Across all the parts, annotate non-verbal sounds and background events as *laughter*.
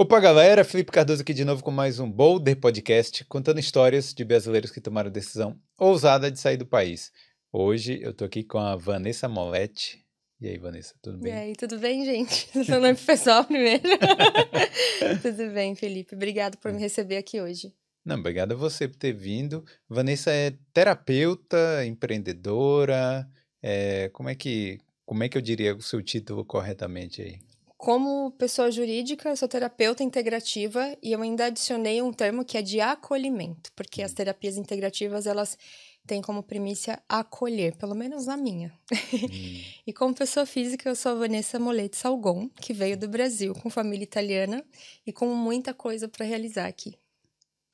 Opa, galera! Felipe Cardoso aqui de novo com mais um Boulder Podcast, contando histórias de brasileiros que tomaram a decisão ousada de sair do país. Hoje eu tô aqui com a Vanessa Moletti. E aí, Vanessa, tudo bem? E aí, tudo bem, gente? *laughs* Seu nome pessoal primeiro. *laughs* tudo bem, Felipe. Obrigado por me receber aqui hoje. Não, obrigado a você por ter vindo. Vanessa é terapeuta, empreendedora. É, como é que como é que eu diria o seu título corretamente aí? Como pessoa jurídica, eu sou terapeuta integrativa e eu ainda adicionei um termo que é de acolhimento, porque as terapias integrativas elas têm como primícia acolher, pelo menos na minha. Hum. *laughs* e como pessoa física, eu sou a Vanessa Moletti Salgon, que veio do Brasil com família italiana e com muita coisa para realizar aqui.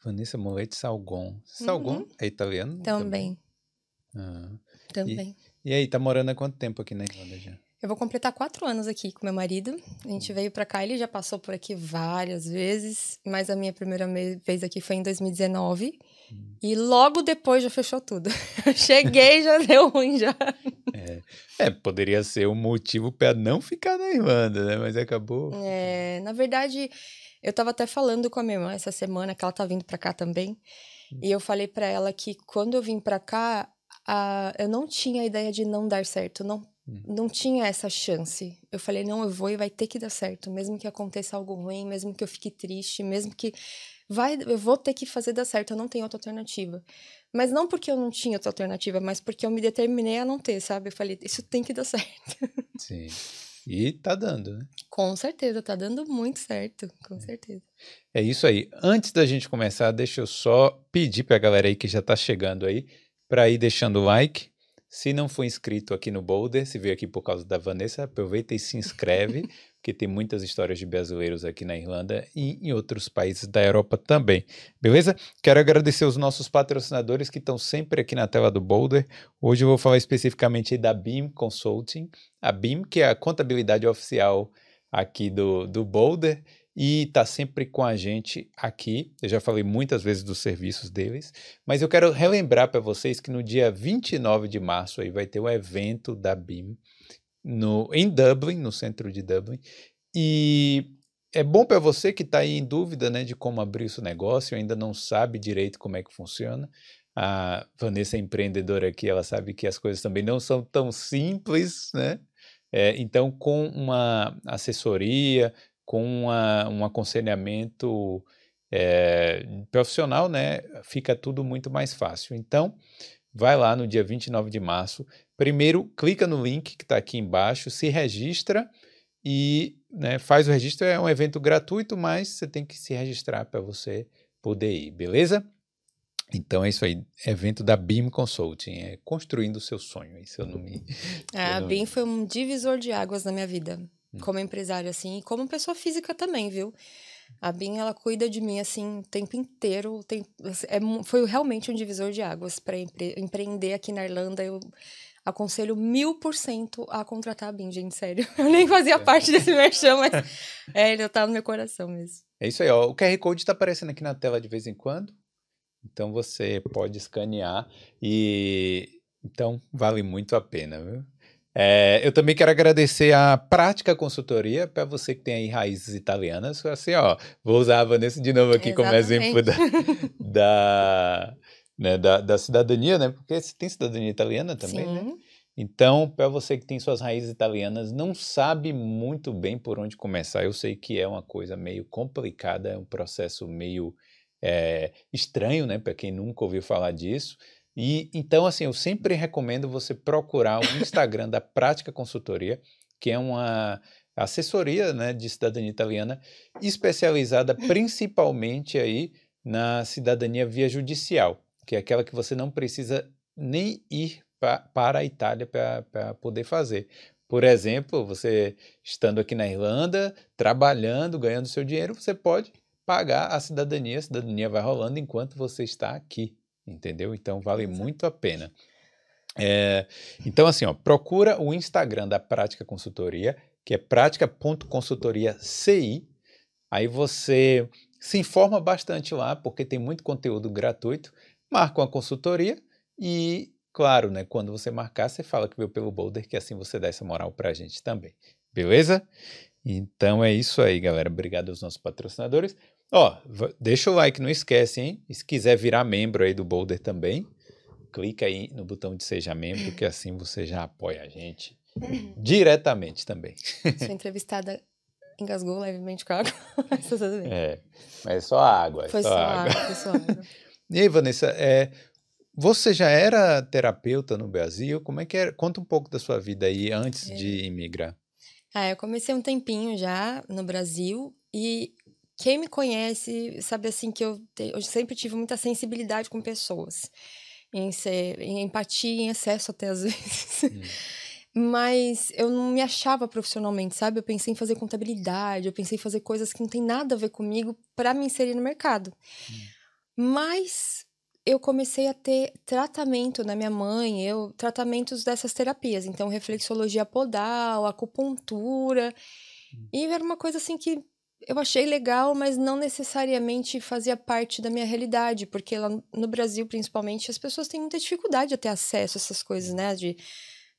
Vanessa Moletti Salgon. Salgon uhum. é italiano? Também. Também. Ah. também. E, e aí, tá morando há quanto tempo aqui na Irlanda já? Eu vou completar quatro anos aqui com meu marido. A gente veio para cá, ele já passou por aqui várias vezes, mas a minha primeira vez aqui foi em 2019. Hum. E logo depois já fechou tudo. *laughs* cheguei já deu ruim já. É, é poderia ser um motivo para não ficar na Irlanda, né? Mas acabou. É, na verdade, eu tava até falando com a minha irmã essa semana que ela tá vindo para cá também. Hum. E eu falei para ela que quando eu vim para cá, a, eu não tinha a ideia de não dar certo, não. Não tinha essa chance. Eu falei, não, eu vou e vai ter que dar certo. Mesmo que aconteça algo ruim, mesmo que eu fique triste, mesmo que. Vai, eu vou ter que fazer dar certo, eu não tenho outra alternativa. Mas não porque eu não tinha outra alternativa, mas porque eu me determinei a não ter, sabe? Eu falei, isso tem que dar *laughs* certo. Sim. E tá dando, né? Com certeza, tá dando muito certo, com é. certeza. É isso aí. Antes da gente começar, deixa eu só pedir pra galera aí que já tá chegando aí, para ir deixando o like, se não for inscrito aqui no Boulder, se veio aqui por causa da Vanessa, aproveita e se inscreve, *laughs* porque tem muitas histórias de brasileiros aqui na Irlanda e em outros países da Europa também. Beleza? Quero agradecer os nossos patrocinadores que estão sempre aqui na tela do Boulder. Hoje eu vou falar especificamente da BIM Consulting, a BIM, que é a contabilidade oficial aqui do, do Boulder e está sempre com a gente aqui. Eu já falei muitas vezes dos serviços deles, mas eu quero relembrar para vocês que no dia 29 de março aí vai ter um evento da BIM no, em Dublin, no centro de Dublin. E é bom para você que está aí em dúvida né, de como abrir o seu negócio, ainda não sabe direito como é que funciona. A Vanessa é empreendedora aqui, ela sabe que as coisas também não são tão simples, né? É, então, com uma assessoria, com uma, um aconselhamento é, profissional, né, fica tudo muito mais fácil. Então, vai lá no dia 29 de março. Primeiro, clica no link que está aqui embaixo, se registra e né, faz o registro. É um evento gratuito, mas você tem que se registrar para você poder ir, beleza? Então é isso aí, evento da BIM Consulting, é construindo o seu sonho, esse é o nome. a BIM foi um divisor de águas na minha vida. Como empresária, assim, e como pessoa física também, viu? A Bin, ela cuida de mim, assim, o tempo inteiro. Tem, é, foi realmente um divisor de águas para empre, empreender aqui na Irlanda. Eu aconselho mil por cento a contratar a Bin, gente, sério. *laughs* Eu nem fazia parte desse merchan, mas é, ele tá no meu coração mesmo. É isso aí, ó. O QR Code está aparecendo aqui na tela de vez em quando. Então você pode escanear e então vale muito a pena, viu? É, eu também quero agradecer a Prática Consultoria para você que tem aí raízes italianas. Assim, ó, vou usar a Vanessa de novo aqui Exatamente. como exemplo da, *laughs* da, né, da, da, cidadania, né? Porque você tem cidadania italiana também, né? Sim. né? Então, para você que tem suas raízes italianas, não sabe muito bem por onde começar. Eu sei que é uma coisa meio complicada, é um processo meio é, estranho, né? Para quem nunca ouviu falar disso. E então, assim, eu sempre recomendo você procurar o Instagram da Prática Consultoria, que é uma assessoria né, de cidadania italiana especializada principalmente aí na cidadania via judicial, que é aquela que você não precisa nem ir pra, para a Itália para poder fazer. Por exemplo, você estando aqui na Irlanda, trabalhando, ganhando seu dinheiro, você pode pagar a cidadania, a cidadania vai rolando enquanto você está aqui entendeu? Então vale muito a pena. É, então, assim, ó, procura o Instagram da Prática Consultoria, que é prática.consultoriaci. Aí você se informa bastante lá, porque tem muito conteúdo gratuito. Marca uma consultoria e, claro, né, quando você marcar, você fala que veio pelo Boulder, que assim você dá essa moral pra gente também. Beleza? Então é isso aí, galera. Obrigado aos nossos patrocinadores. Ó, deixa o like, não esquece, hein? E se quiser virar membro aí do Boulder também, clica aí no botão de seja membro, que assim você já apoia a gente diretamente também. Sua entrevistada engasgou levemente com a água, *laughs* mas tá tudo bem. É, mas é só água. É foi só, só água. água, foi só água. *laughs* E aí, Vanessa, é, você já era terapeuta no Brasil? Como é que era? Conta um pouco da sua vida aí antes É. de imigrar. Ah, eu comecei um tempinho já no Brasil e quem me conhece sabe assim que eu, te- eu sempre tive muita sensibilidade com pessoas, em ser, em empatia em excesso até às *laughs* vezes. Mas eu não me achava profissionalmente, sabe? Eu pensei em fazer contabilidade, eu pensei em fazer coisas que não tem nada a ver comigo para me inserir no mercado. Mas eu comecei a ter tratamento na minha mãe, eu tratamentos dessas terapias, então reflexologia podal, acupuntura. E era uma coisa assim que eu achei legal, mas não necessariamente fazia parte da minha realidade, porque lá no Brasil, principalmente, as pessoas têm muita dificuldade de ter acesso a essas coisas, né? De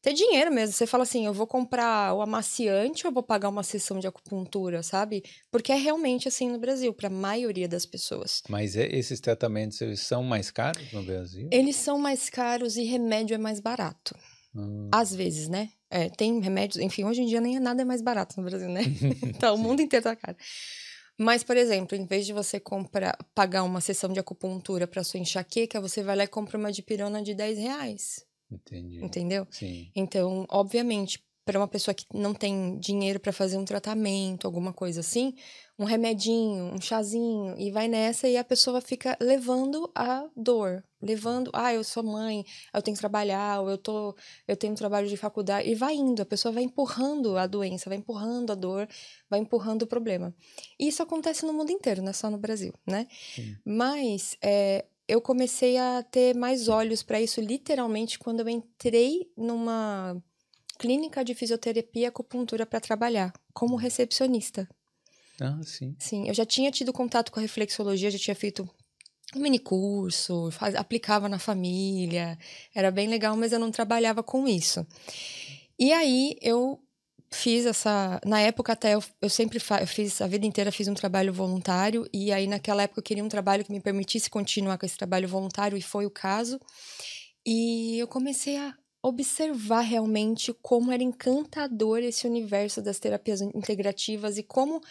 ter dinheiro mesmo. Você fala assim, eu vou comprar o amaciante ou eu vou pagar uma sessão de acupuntura, sabe? Porque é realmente assim no Brasil, para a maioria das pessoas. Mas esses tratamentos eles são mais caros no Brasil? Eles são mais caros e remédio é mais barato. Hum, Às vezes, né? É, tem remédios, enfim, hoje em dia nem nada é mais barato no Brasil, né? Então, *laughs* *laughs* o mundo inteiro tá caro. Mas, por exemplo, em vez de você comprar, pagar uma sessão de acupuntura para sua enxaqueca, você vai lá e compra uma dipirona de 10 reais. entendi. Entendeu? Sim. Então, obviamente, para uma pessoa que não tem dinheiro para fazer um tratamento, alguma coisa assim, um remedinho, um chazinho, e vai nessa e a pessoa fica levando a dor, levando, ah, eu sou mãe, eu tenho que trabalhar, ou eu tô, eu tenho trabalho de faculdade, e vai indo, a pessoa vai empurrando a doença, vai empurrando a dor, vai empurrando o problema. E isso acontece no mundo inteiro, não é só no Brasil, né? Sim. Mas é, eu comecei a ter mais olhos para isso literalmente quando eu entrei numa clínica de fisioterapia e acupuntura para trabalhar como recepcionista. Ah, sim. Sim, eu já tinha tido contato com a reflexologia, já tinha feito mini curso, faz- aplicava na família, era bem legal, mas eu não trabalhava com isso. E aí eu fiz essa, na época até eu, eu sempre fa, eu fiz a vida inteira fiz um trabalho voluntário e aí naquela época eu queria um trabalho que me permitisse continuar com esse trabalho voluntário e foi o caso. E eu comecei a observar realmente como era encantador esse universo das terapias integrativas e como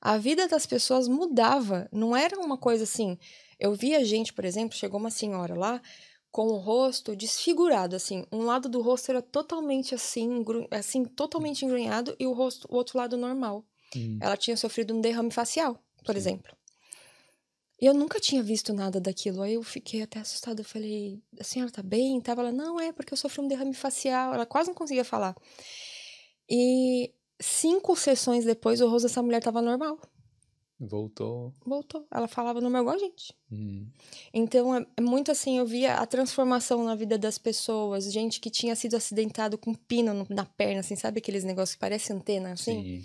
a vida das pessoas mudava. Não era uma coisa assim. Eu via gente, por exemplo, chegou uma senhora lá com o rosto desfigurado, assim. Um lado do rosto era totalmente assim, assim, totalmente engrunhado e o rosto, o outro lado normal. Hum. Ela tinha sofrido um derrame facial, por Sim. exemplo. E eu nunca tinha visto nada daquilo. Aí eu fiquei até assustada. Eu falei, a senhora tá bem? Tava ela, não, é porque eu sofri um derrame facial. Ela quase não conseguia falar. E cinco sessões depois, o rosto dessa mulher tava normal. Voltou. Voltou. Ela falava normal igual a gente. Hum. Então, é, é muito assim, eu via a transformação na vida das pessoas. Gente que tinha sido acidentado com pino no- na perna, assim, sabe aqueles negócios que parecem antena, assim? Sim.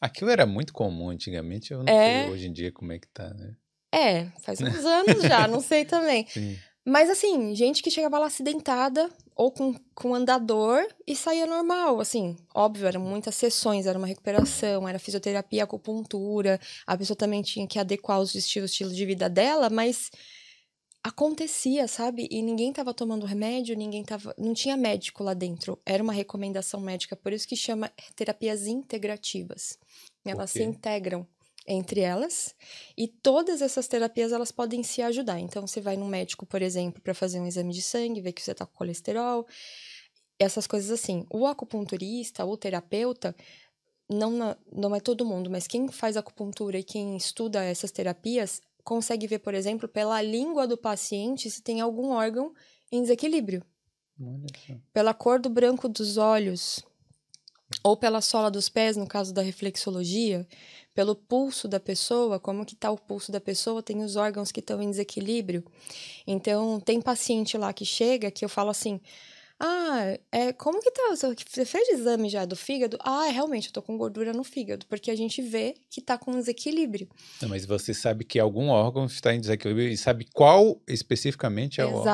Aquilo era muito comum antigamente, eu não É. sei hoje em dia como é que tá, né? É, faz uns anos já, não sei também. Sim. Mas assim, gente que chegava lá acidentada ou com, com andador e saía normal, assim. Óbvio, eram muitas sessões, era uma recuperação, era fisioterapia, acupuntura. A pessoa também tinha que adequar os estilos, estilo de vida dela, mas acontecia, sabe? E ninguém tava tomando remédio, ninguém tava, não tinha médico lá dentro. Era uma recomendação médica, por isso que chama terapias integrativas. Elas se quê? integram entre elas e todas essas terapias elas podem se ajudar. Então você vai no médico, por exemplo, para fazer um exame de sangue, ver que você tá com colesterol, essas coisas assim. O acupunturista, o terapeuta, não, na- não é todo mundo, mas quem faz acupuntura e quem estuda essas terapias consegue ver, por exemplo, pela língua do paciente se tem algum órgão em desequilíbrio pela cor do branco dos olhos, ou pela sola dos pés, no caso da reflexologia, pelo pulso da pessoa, como que tá o pulso da pessoa, tem os órgãos que estão em desequilíbrio. Então, tem paciente lá que chega que eu falo assim: "Ah, é, como que tá? Você fez exame já do fígado? Ah, realmente, eu tô com gordura no fígado, porque a gente vê que tá com desequilíbrio. Não, mas você sabe que algum órgão está em desequilíbrio e sabe qual especificamente é o órgão.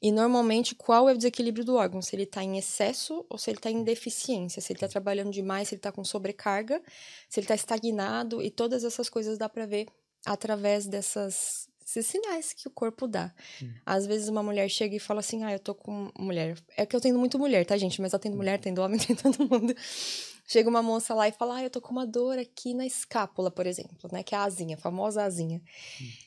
E normalmente, qual é o desequilíbrio do órgão? Se ele está em excesso ou se ele está em deficiência, se ele está trabalhando demais, se ele está com sobrecarga, se ele está estagnado, e todas essas coisas dá para ver através dessas esses sinais que o corpo dá. Hum. Às vezes uma mulher chega e fala assim: "Ah, eu tô com mulher". É que eu tenho muito mulher, tá, gente? Mas eu tenho mulher, tem homem, *laughs* tem todo mundo. Chega uma moça lá e fala: "Ah, eu tô com uma dor aqui na escápula, por exemplo, né, que é a asinha, a famosa asinha". Hum.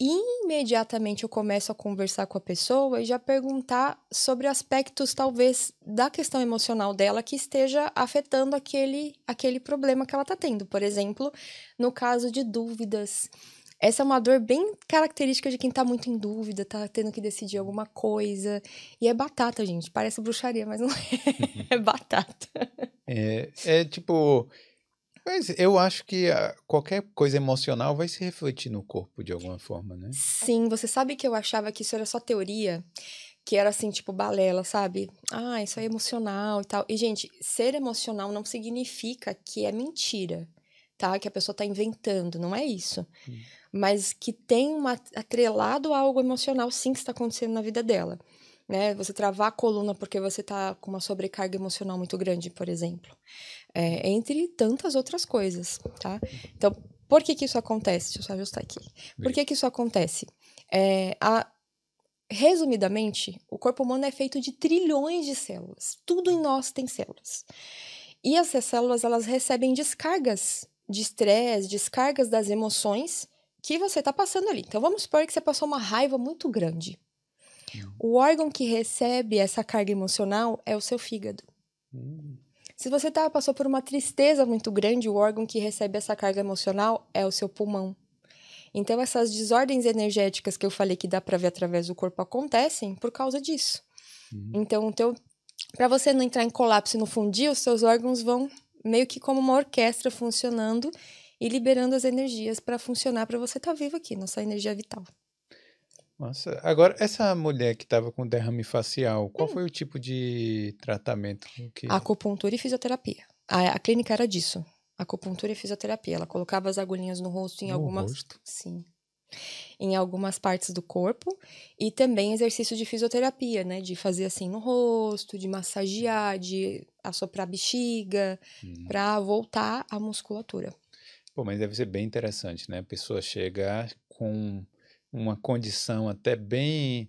Imediatamente eu começo a conversar com a pessoa e já perguntar sobre aspectos talvez da questão emocional dela que esteja afetando aquele aquele problema que ela tá tendo. Por exemplo, no caso de dúvidas, essa é uma dor bem característica de quem tá muito em dúvida, tá tendo que decidir alguma coisa. E é batata, gente. Parece bruxaria, mas não *laughs* é. é batata. É, é tipo. Mas eu acho que qualquer coisa emocional vai se refletir no corpo de alguma forma, né? Sim, você sabe que eu achava que isso era só teoria? Que era assim, tipo, balela, sabe? Ah, isso é emocional e tal. E, gente, ser emocional não significa que é mentira, tá? Que a pessoa tá inventando, não é isso. Hum mas que tem uma, atrelado a algo emocional, sim, que está acontecendo na vida dela. Né? Você travar a coluna porque você está com uma sobrecarga emocional muito grande, por exemplo. É, entre tantas outras coisas, tá? Então, por que que isso acontece? Deixa eu só ajustar aqui. Por que que isso acontece? É, a, resumidamente, o corpo humano é feito de trilhões de células. Tudo em nós tem células. E essas células, elas recebem descargas de estresse, descargas das emoções que você está passando ali. Então vamos supor que você passou uma raiva muito grande. Hum. O órgão que recebe essa carga emocional é o seu fígado. Hum. Se você tá, passou por uma tristeza muito grande, o órgão que recebe essa carga emocional é o seu pulmão. Então, essas desordens energéticas que eu falei que dá para ver através do corpo acontecem por causa disso. Hum. Então, para você não entrar em colapso e não fundir, os seus órgãos vão meio que como uma orquestra funcionando e liberando as energias para funcionar para você estar tá vivo aqui, nossa energia vital. Nossa, agora essa mulher que estava com derrame facial, qual hum. foi o tipo de tratamento? Que... Acupuntura e fisioterapia. A, a, clínica era disso. Acupuntura e fisioterapia. Ela colocava as agulhinhas no rosto em no algumas. Rosto? Sim. Em algumas partes do corpo. E também exercício de fisioterapia, né? De fazer assim no rosto, de massagear, de assoprar a bexiga, hum. para voltar a musculatura. Pô, mas deve ser bem interessante, né? A pessoa chega com uma condição até bem.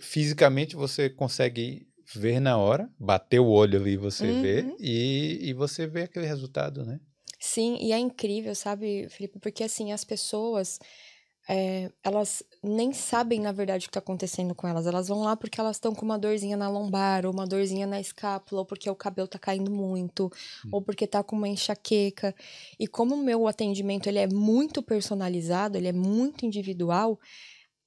Fisicamente você consegue ver na hora, bater o olho ali você uhum. vê, e, e você vê aquele resultado, né? Sim, e é incrível, sabe, Felipe? Porque assim, as pessoas é, elas nem sabem, na verdade, o que está acontecendo com elas. Elas vão lá porque elas estão com uma dorzinha na lombar, ou uma dorzinha na escápula, ou porque o cabelo está caindo muito, hum. ou porque está com uma enxaqueca. E como o meu atendimento ele é muito personalizado, ele é muito individual,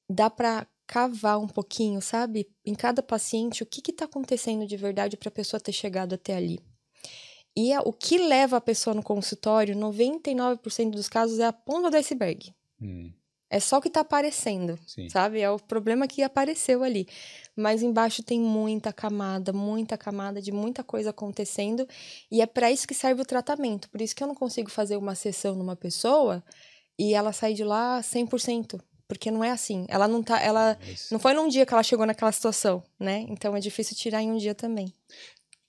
dá para cavar um pouquinho, sabe? Em cada paciente, o que está acontecendo de verdade para a pessoa ter chegado até ali. E a, o que leva a pessoa no consultório, 99% dos casos, é a ponta do iceberg. Hum. É só o que está aparecendo, Sim. sabe? É o problema que apareceu ali. Mas embaixo tem muita camada, muita camada de muita coisa acontecendo. E é para isso que serve o tratamento. Por isso que eu não consigo fazer uma sessão numa pessoa e ela sair de lá 100%. Porque não é assim. Ela não tá. Ela. Não foi num dia que ela chegou naquela situação, né? Então é difícil tirar em um dia também.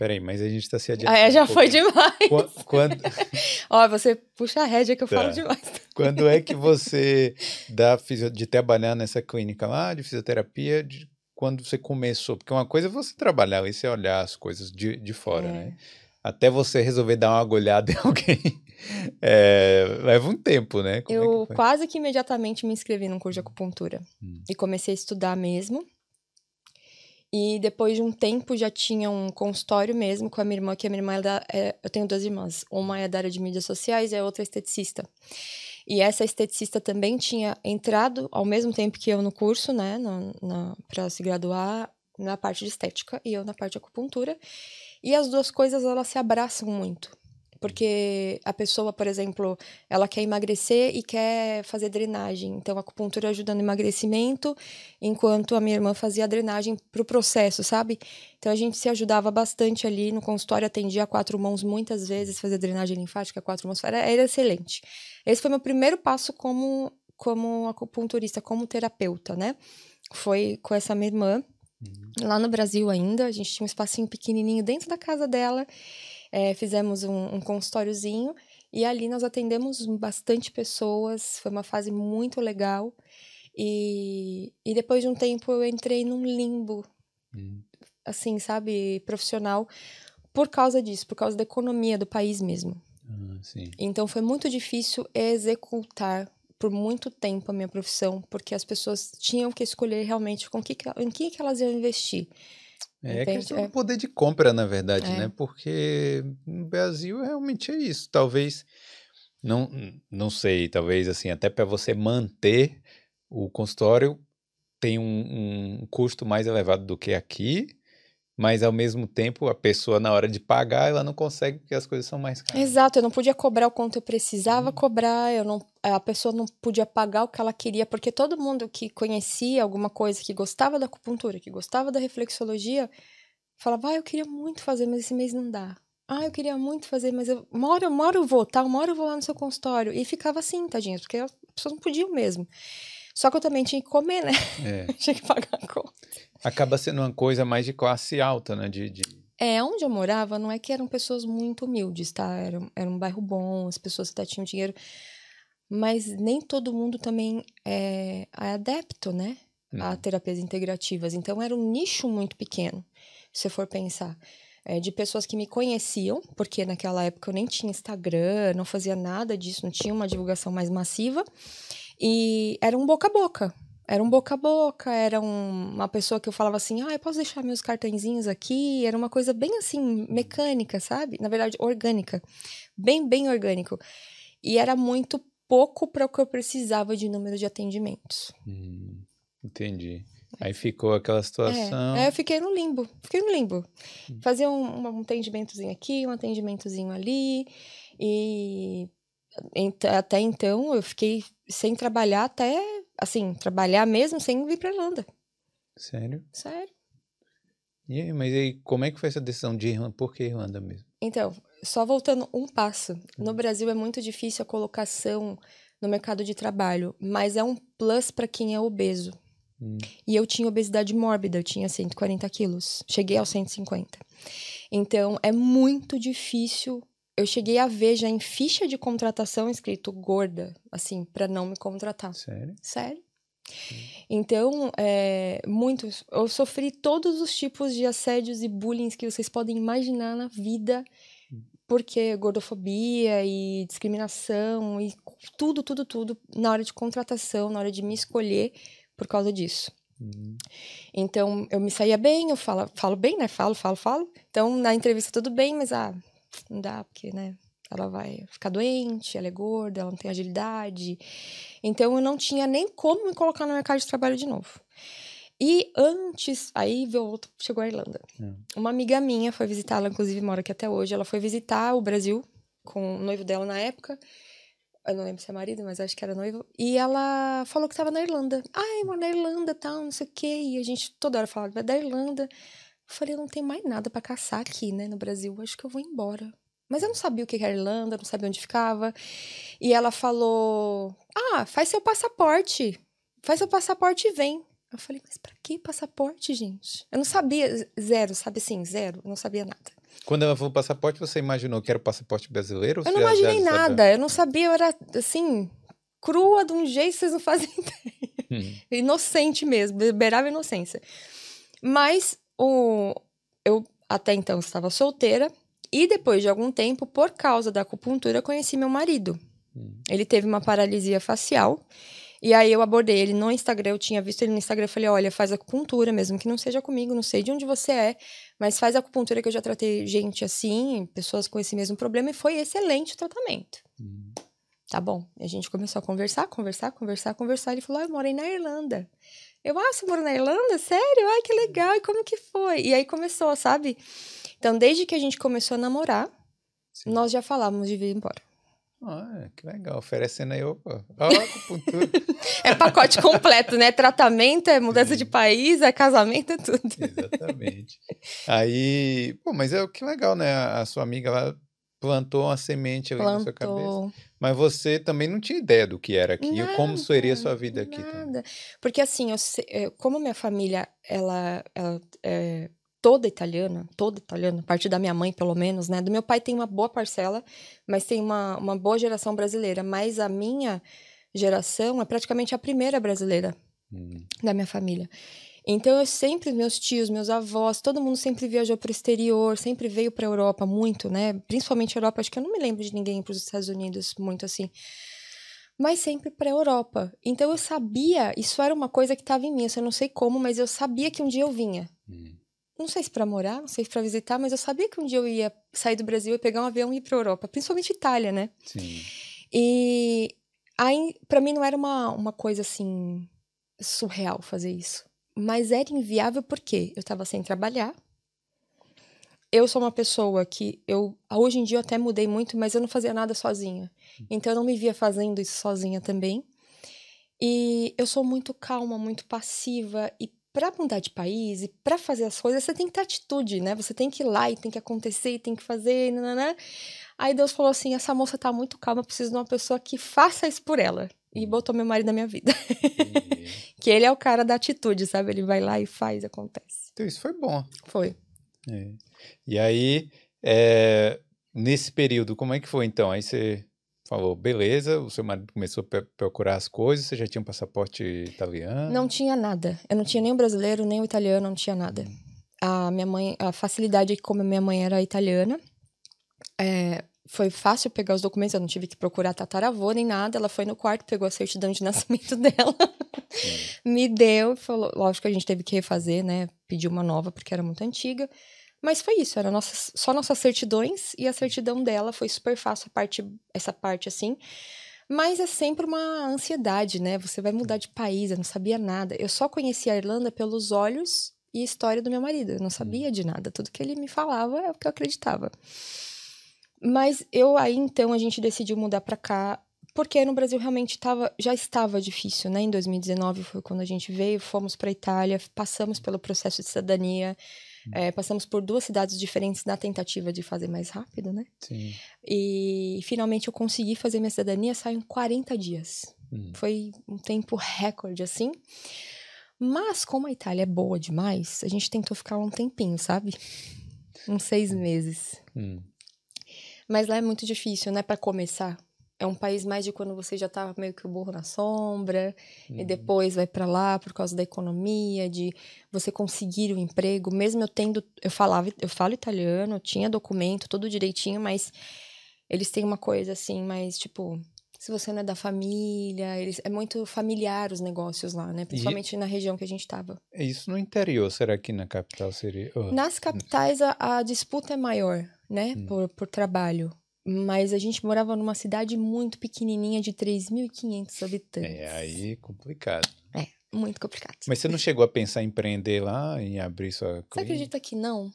Peraí, mas a gente está se adiantando. Ah, é, já um foi demais. Quando... *laughs* Ó, você puxa a rédea que eu tá. falo demais. Quando é que você dá de trabalhar nessa clínica lá de fisioterapia, de quando você começou? Porque uma coisa é você trabalhar e você olhar as coisas de, de fora, é. né? Até você resolver dar uma agulhada em *laughs* alguém, é, leva um tempo, né? Como é eu é que quase que imediatamente me inscrevi num curso de acupuntura. Hum. E comecei a estudar mesmo. E depois de um tempo já tinha um consultório mesmo com a minha irmã, que a minha irmã é, eu tenho duas irmãs, uma é da área de mídias sociais e a outra é esteticista. E essa esteticista também tinha entrado ao mesmo tempo que eu no curso, né, para se graduar na parte de estética e eu na parte de acupuntura. E as duas coisas elas se abraçam muito. Porque a pessoa, por exemplo, ela quer emagrecer e quer fazer drenagem. Então, a acupuntura ajuda no emagrecimento, enquanto a minha irmã fazia a drenagem para o processo, sabe? Então, a gente se ajudava bastante ali no consultório, atendia a quatro mãos muitas vezes, fazia drenagem linfática a quatro mãos. Era, era excelente. Esse foi meu primeiro passo como, como acupunturista, como terapeuta, né? foi com essa minha irmã, uhum. lá no Brasil ainda. A gente tinha um espacinho pequenininho dentro da casa dela. É, fizemos um, um consultóriozinho e ali nós atendemos bastante pessoas. Foi uma fase muito legal. E, e depois de um tempo eu entrei num limbo, uhum. assim, sabe, profissional, por causa disso, por causa da economia do país mesmo. Ah, então foi muito difícil executar por muito tempo a minha profissão, porque as pessoas tinham que escolher realmente com que, em que, que elas iam investir. É Entende? questão é. do poder de compra, na verdade, é. né? Porque no Brasil realmente é isso. Talvez, não, não sei, talvez assim, até para você manter o consultório tem um, um custo mais elevado do que aqui, mas ao mesmo tempo a pessoa na hora de pagar ela não consegue porque as coisas são mais caras. Exato, eu não podia cobrar o quanto eu precisava uhum. cobrar, eu não, a pessoa não podia pagar o que ela queria, porque todo mundo que conhecia alguma coisa, que gostava da acupuntura, que gostava da reflexologia, falava: "Ah, eu queria muito fazer, mas esse mês não dá". Ah, eu queria muito fazer, mas eu hora eu vou, tá? Uma hora eu vou lá no seu consultório. E ficava assim, tadinha, porque as pessoas não podiam mesmo. Só que eu também tinha que comer, né? É. *laughs* tinha que pagar a conta. Acaba sendo uma coisa mais de classe alta, né? De, de... É, onde eu morava não é que eram pessoas muito humildes, tá? Era, era um bairro bom, as pessoas até tinham dinheiro. Mas nem todo mundo também é, é adepto, né? A terapias integrativas. Então era um nicho muito pequeno, se for pensar. É, de pessoas que me conheciam, porque naquela época eu nem tinha Instagram, não fazia nada disso, não tinha uma divulgação mais massiva. E era um boca a boca. Era um boca a boca, era um, uma pessoa que eu falava assim, ah, eu posso deixar meus cartõezinhos aqui? Era uma coisa bem assim, mecânica, sabe? Na verdade, orgânica. Bem, bem orgânico. E era muito pouco para o que eu precisava de número de atendimentos. Hum, entendi. Aí ficou aquela situação. É, eu fiquei no limbo. Fiquei no limbo. Hum. Fazia um, um atendimentozinho aqui, um atendimentozinho ali. E até então eu fiquei sem trabalhar até, assim, trabalhar mesmo sem vir pra Irlanda. Sério? Sério. E aí, mas aí, como é que foi essa decisão de Irlanda? Por que Irlanda mesmo? Então, só voltando um passo. No hum. Brasil é muito difícil a colocação no mercado de trabalho, mas é um plus para quem é obeso. Hum. E eu tinha obesidade mórbida, eu tinha 140 quilos. Cheguei aos 150. Então, é muito difícil eu cheguei a ver já em ficha de contratação escrito gorda, assim, para não me contratar. Sério? Sério. Então, é, muitos. Eu sofri todos os tipos de assédios e bullying que vocês podem imaginar na vida, porque gordofobia e discriminação e tudo, tudo, tudo na hora de contratação, na hora de me escolher por causa disso. Uhum. Então, eu me saía bem, eu falo, falo bem, né? Falo, falo, falo. Então, na entrevista tudo bem, mas ah, não dá, porque, né? Ela vai ficar doente, ela é gorda, ela não tem agilidade. Então eu não tinha nem como me colocar no mercado de trabalho de novo. E antes, aí chegou a Irlanda. É. Uma amiga minha foi visitá-la, inclusive mora aqui até hoje. Ela foi visitar o Brasil com o noivo dela na época. Eu não lembro se é marido, mas acho que era noivo. E ela falou que estava na Irlanda. Ai, moro na Irlanda, tal, não sei o quê. E a gente toda hora falava da Irlanda. Eu falei, eu não tenho mais nada para caçar aqui, né, no Brasil. Acho que eu vou embora. Mas eu não sabia o que era Irlanda, não sabia onde ficava. E ela falou: Ah, faz seu passaporte. Faz seu passaporte e vem. Eu falei, mas pra que passaporte, gente? Eu não sabia, zero, sabe assim, zero, não sabia nada. Quando ela falou passaporte, você imaginou que era o passaporte brasileiro? Eu não imaginei nada, sabia? eu não sabia, eu era assim, crua de um jeito que vocês não fazem *laughs* ideia. Hum. Inocente mesmo, beirava inocência. Mas o, eu até então estava solteira e depois de algum tempo, por causa da acupuntura, conheci meu marido. Hum. Ele teve uma paralisia facial. E aí eu abordei ele no Instagram, eu tinha visto ele no Instagram, eu falei, olha, faz acupuntura, mesmo que não seja comigo, não sei de onde você é, mas faz acupuntura que eu já tratei gente assim, pessoas com esse mesmo problema, e foi excelente o tratamento. Hum. Tá bom. E a gente começou a conversar, conversar, conversar, conversar. Ele falou, ah, eu morei na Irlanda. Eu, ah, você morou na Irlanda? Sério? Ai, que legal. E como que foi? E aí começou, sabe? Então, desde que a gente começou a namorar, Sim. nós já falávamos de vir embora. Ah, que legal. Oferecendo aí, opa. *laughs* é pacote completo, né? Tratamento, é mudança Sim. de país, é casamento, é tudo. Exatamente. Aí, pô, mas é que legal, né? A sua amiga lá plantou uma semente ali plantou. na sua cabeça. Mas você também não tinha ideia do que era aqui, Nada, como seria a sua vida aqui nada. também. Porque assim, eu, eh, como minha família, ela, ela é toda italiana, toda italiana, a partir da minha mãe, pelo menos, né? Do meu pai tem uma boa parcela, mas tem uma, uma boa geração brasileira. Mas a minha geração é praticamente a primeira brasileira Hum, da minha família. Então eu sempre, meus tios, meus avós, todo mundo sempre viajou para o exterior, sempre veio para a Europa muito, né? Principalmente a Europa, acho que eu não me lembro de ninguém para os Estados Unidos muito assim. Mas sempre para a Europa. Então eu sabia, isso era uma coisa que estava em mim, eu não sei como, mas eu sabia que um dia eu vinha. hum. Não sei se para morar, não sei se para visitar, mas eu sabia que um dia eu ia sair do Brasil e pegar um avião e ir para a Europa, principalmente Itália, né? Sim. E aí, para mim não era uma, uma coisa assim surreal fazer isso. Mas era inviável porque eu estava sem trabalhar. Eu sou uma pessoa que eu hoje em dia eu até mudei muito, mas eu não fazia nada sozinha. Então eu não me via fazendo isso sozinha também. E eu sou muito calma, muito passiva e para mudar de país e para fazer as coisas, você tem que ter atitude, né? Você tem que ir lá e tem que acontecer, e tem que fazer, nananã. Aí Deus falou assim: essa moça tá muito calma, preciso de uma pessoa que faça isso por ela. E botou meu marido na minha vida. E- *laughs* que ele é o cara da atitude, sabe? Ele vai lá e faz, acontece. Então isso foi bom. Foi. É. E aí, é, nesse período, como é que foi então? Aí você falou, beleza, o seu marido começou a procurar as coisas, você já tinha um passaporte italiano? Não tinha nada. Eu não tinha nem o brasileiro, nem o italiano, não tinha nada. A minha mãe, a facilidade é que como a minha mãe era italiana, é, foi fácil pegar os documentos, eu não tive que procurar tataravô nem nada. Ela foi no quarto, pegou a certidão de *laughs* nascimento dela, me deu e falou. Lógico que a gente teve que refazer, né? Pediu uma nova porque era muito antiga. Mas foi isso, era nossas, só nossas certidões e a certidão dela foi super fácil, a parte, essa parte assim. Mas é sempre uma ansiedade, né? Você vai mudar de país, eu não sabia nada. Eu só conhecia a Irlanda pelos olhos e a história do meu marido. Eu não sabia de nada. Tudo que ele me falava é o que eu acreditava. Mas eu aí então a gente decidiu mudar pra cá porque no Brasil realmente tava, já estava difícil, né? Em 2019 foi quando a gente veio, fomos para Itália, passamos pelo processo de cidadania, eh, passamos por duas cidades diferentes na tentativa de fazer mais rápido, né? Sim. E finalmente eu consegui fazer minha cidadania, saiu em 40 dias. Hum. Foi um tempo recorde, assim. Mas como a Itália é boa demais, a gente tentou ficar um tempinho, sabe? Uns seis meses. Hum. Mas lá é muito difícil, né? Para começar. É um país mais de quando você já tá meio que o burro na sombra, e Uhum. depois vai para lá por causa da economia, de você conseguir o emprego. Mesmo eu tendo, eu falava, eu falo italiano, tinha documento, tudo direitinho, mas eles têm uma coisa assim, mais tipo, se você não é da família, eles é muito familiar os negócios lá, né? Principalmente na região que a gente tava. É Isso no interior, será que na capital seria? Oh, Nas capitais a, a disputa é maior, né? Hum. Por, por trabalho. Mas a gente morava numa cidade muito pequenininha de 3.500 habitantes. É, aí complicado. É, muito complicado. Mas você não chegou a pensar em empreender lá, em abrir sua Você acredita que não?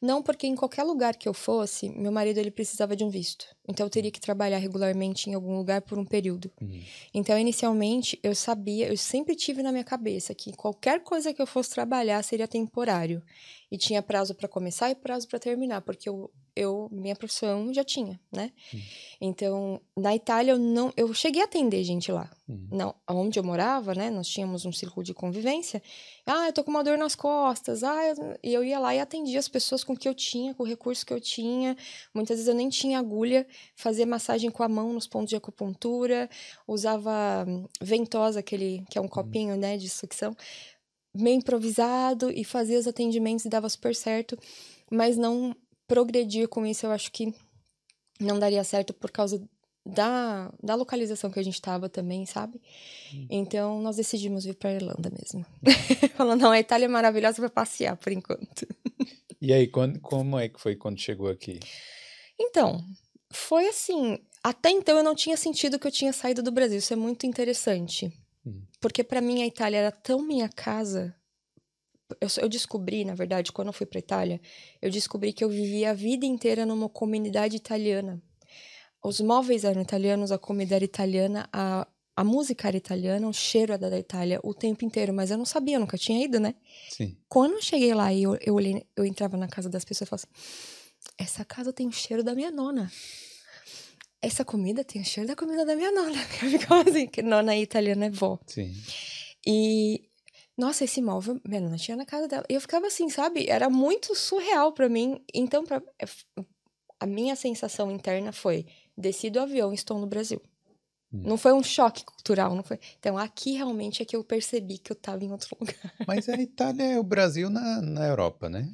Não, porque em qualquer lugar que eu fosse, meu marido ele precisava de um visto. Então eu teria que trabalhar regularmente em algum lugar por um período. Hum. Então, inicialmente, eu sabia, eu sempre tive na minha cabeça que qualquer coisa que eu fosse trabalhar seria temporário. E tinha prazo para começar e prazo para terminar, porque eu, eu minha profissão já tinha, né? Hum. Então, na Itália eu não, eu cheguei a atender gente lá. Hum. Não, onde eu morava, né? Nós tínhamos um círculo de convivência. Ah, eu tô com uma dor nas costas. Ah, eu, e eu ia lá e atendia as pessoas com o que eu tinha, com o recurso que eu tinha. Muitas vezes eu nem tinha agulha, fazia massagem com a mão nos pontos de acupuntura, usava hum, ventosa, aquele que é um copinho, né, de sucção, meio improvisado e fazia os atendimentos e dava super certo, mas não progredir com isso, eu acho que não daria certo por causa da, da localização que a gente estava também, sabe? Então nós decidimos vir para Irlanda mesmo. *laughs* Falando, não, a Itália é maravilhosa para passear por enquanto. *laughs* E aí, quando, como é que foi quando chegou aqui? Então, foi assim. Até então eu não tinha sentido que eu tinha saído do Brasil. Isso é muito interessante. Hum. Porque para mim a Itália era tão minha casa. Eu, eu descobri, na verdade, quando eu fui para Itália, eu descobri que eu vivia a vida inteira numa comunidade italiana. Os móveis eram italianos, a comida era italiana, a, a música era italiana, o cheiro era da Itália o tempo inteiro, mas eu não sabia, eu nunca tinha ido, né? Sim. Quando eu cheguei lá e eu, eu olhei, eu entrava na casa das pessoas e falava assim: essa casa tem o cheiro da minha nona. Essa comida tem o cheiro da comida da minha nona. *laughs* Eu ficava assim, que nona italiana é vó. Sim. E, nossa, esse móvel, minha nona tinha na casa dela. E eu ficava assim, sabe? Era muito surreal para mim. Então, pra, é, a minha sensação interna foi: desci do avião estou no Brasil. Hum. Não foi um choque cultural, não foi. Então, aqui realmente é que eu percebi que eu estava em outro lugar. Mas a Itália é o Brasil na, na Europa, né?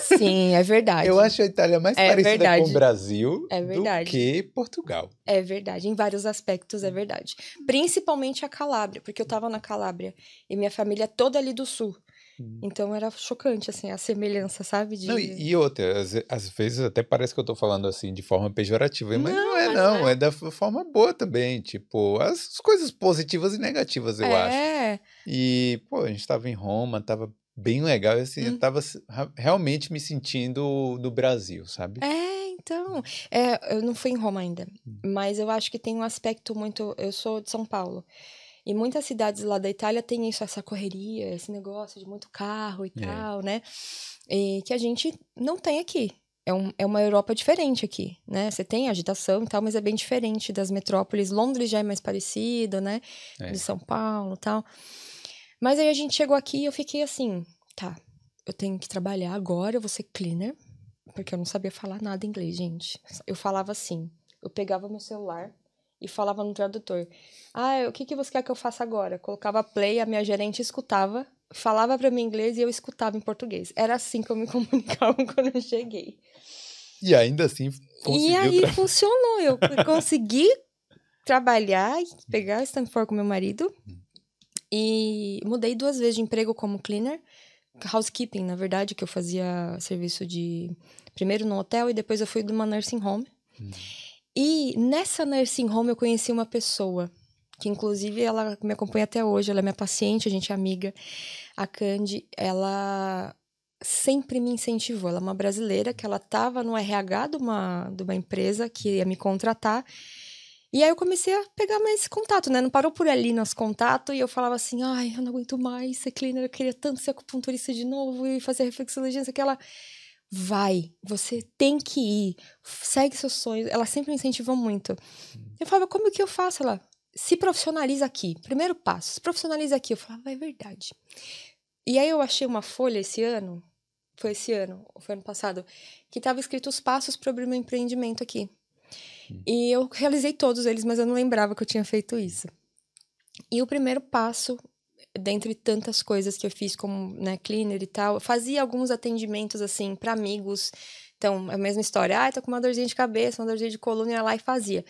Sim, é verdade. eu acho a Itália mais é parecida verdade. com o Brasil é verdade. do que Portugal. É verdade, em vários aspectos é verdade. Principalmente a Calábria, porque eu estava na Calábria e minha família é toda ali do sul. Hum. Então era chocante, assim, a semelhança, sabe? De... Não, e, e outra, às, às, vezes até parece que eu tô falando assim de forma pejorativa, mas não, não é, não, é. é. da forma boa também. Tipo, as coisas positivas e negativas, eu é. acho. É. E, pô, a gente tava em Roma, tava bem legal, assim, hum. eu tava realmente me sentindo no Brasil, sabe? É, então. É, eu não fui em Roma ainda, hum. mas eu acho que tem um aspecto muito. Eu sou de São Paulo. E muitas cidades lá da Itália têm isso, essa correria, esse negócio de muito carro e é. tal, né? E que a gente não tem aqui. É, um, é uma Europa diferente aqui, né? Você tem agitação e tal, mas é bem diferente das metrópoles. Londres já é mais parecido, né? É. De São Paulo e tal. Mas aí a gente chegou aqui e eu fiquei assim, tá, eu tenho que trabalhar agora, eu vou ser cleaner, porque eu não sabia falar nada inglês, gente. Eu falava assim, eu pegava meu celular, e falava no tradutor. Ah, o que, que você quer que eu faça agora? Colocava play, a minha gerente escutava, falava para mim em inglês e eu escutava em português. Era assim que eu me *laughs* comunicava quando eu cheguei. E ainda assim conseguiu. E aí *laughs* funcionou. Eu consegui trabalhar e pegar Stanford com meu marido. E mudei duas vezes de emprego como cleaner. Housekeeping, na verdade, que eu fazia serviço de. Primeiro no hotel e depois eu fui de uma nursing home. Hum. E nessa nursing home eu conheci uma pessoa que inclusive ela me acompanha até hoje, ela é minha paciente, a gente é amiga. A Candy, ela sempre me incentivou. Ela é uma brasileira que ela estava no RH de uma, de uma empresa que ia me contratar. E aí eu comecei a pegar mais contato, né? Não parou por ali nos contatos e eu falava assim: ai, eu não aguento mais ser cleaner, eu queria tanto ser acupunturista de novo e fazer reflexologia, aquela. Vai, você tem que ir, segue seus sonhos. Ela sempre me incentivou muito. Hum. Eu falava, como que eu faço? Ela, se profissionaliza aqui. Primeiro passo, se profissionaliza aqui. Eu falava, é verdade. E aí eu achei uma folha esse ano, foi esse ano, ou foi ano passado, que estava escrito os passos para abrir meu empreendimento aqui. Hum. E eu realizei todos eles, mas eu não lembrava que eu tinha feito isso. E o primeiro passo dentre tantas coisas que eu fiz como né, cleaner e tal, fazia alguns atendimentos assim para amigos. Então, é a mesma história. Ah, tô com uma dorzinha de cabeça, uma dorzinha de coluna, ia lá e fazia.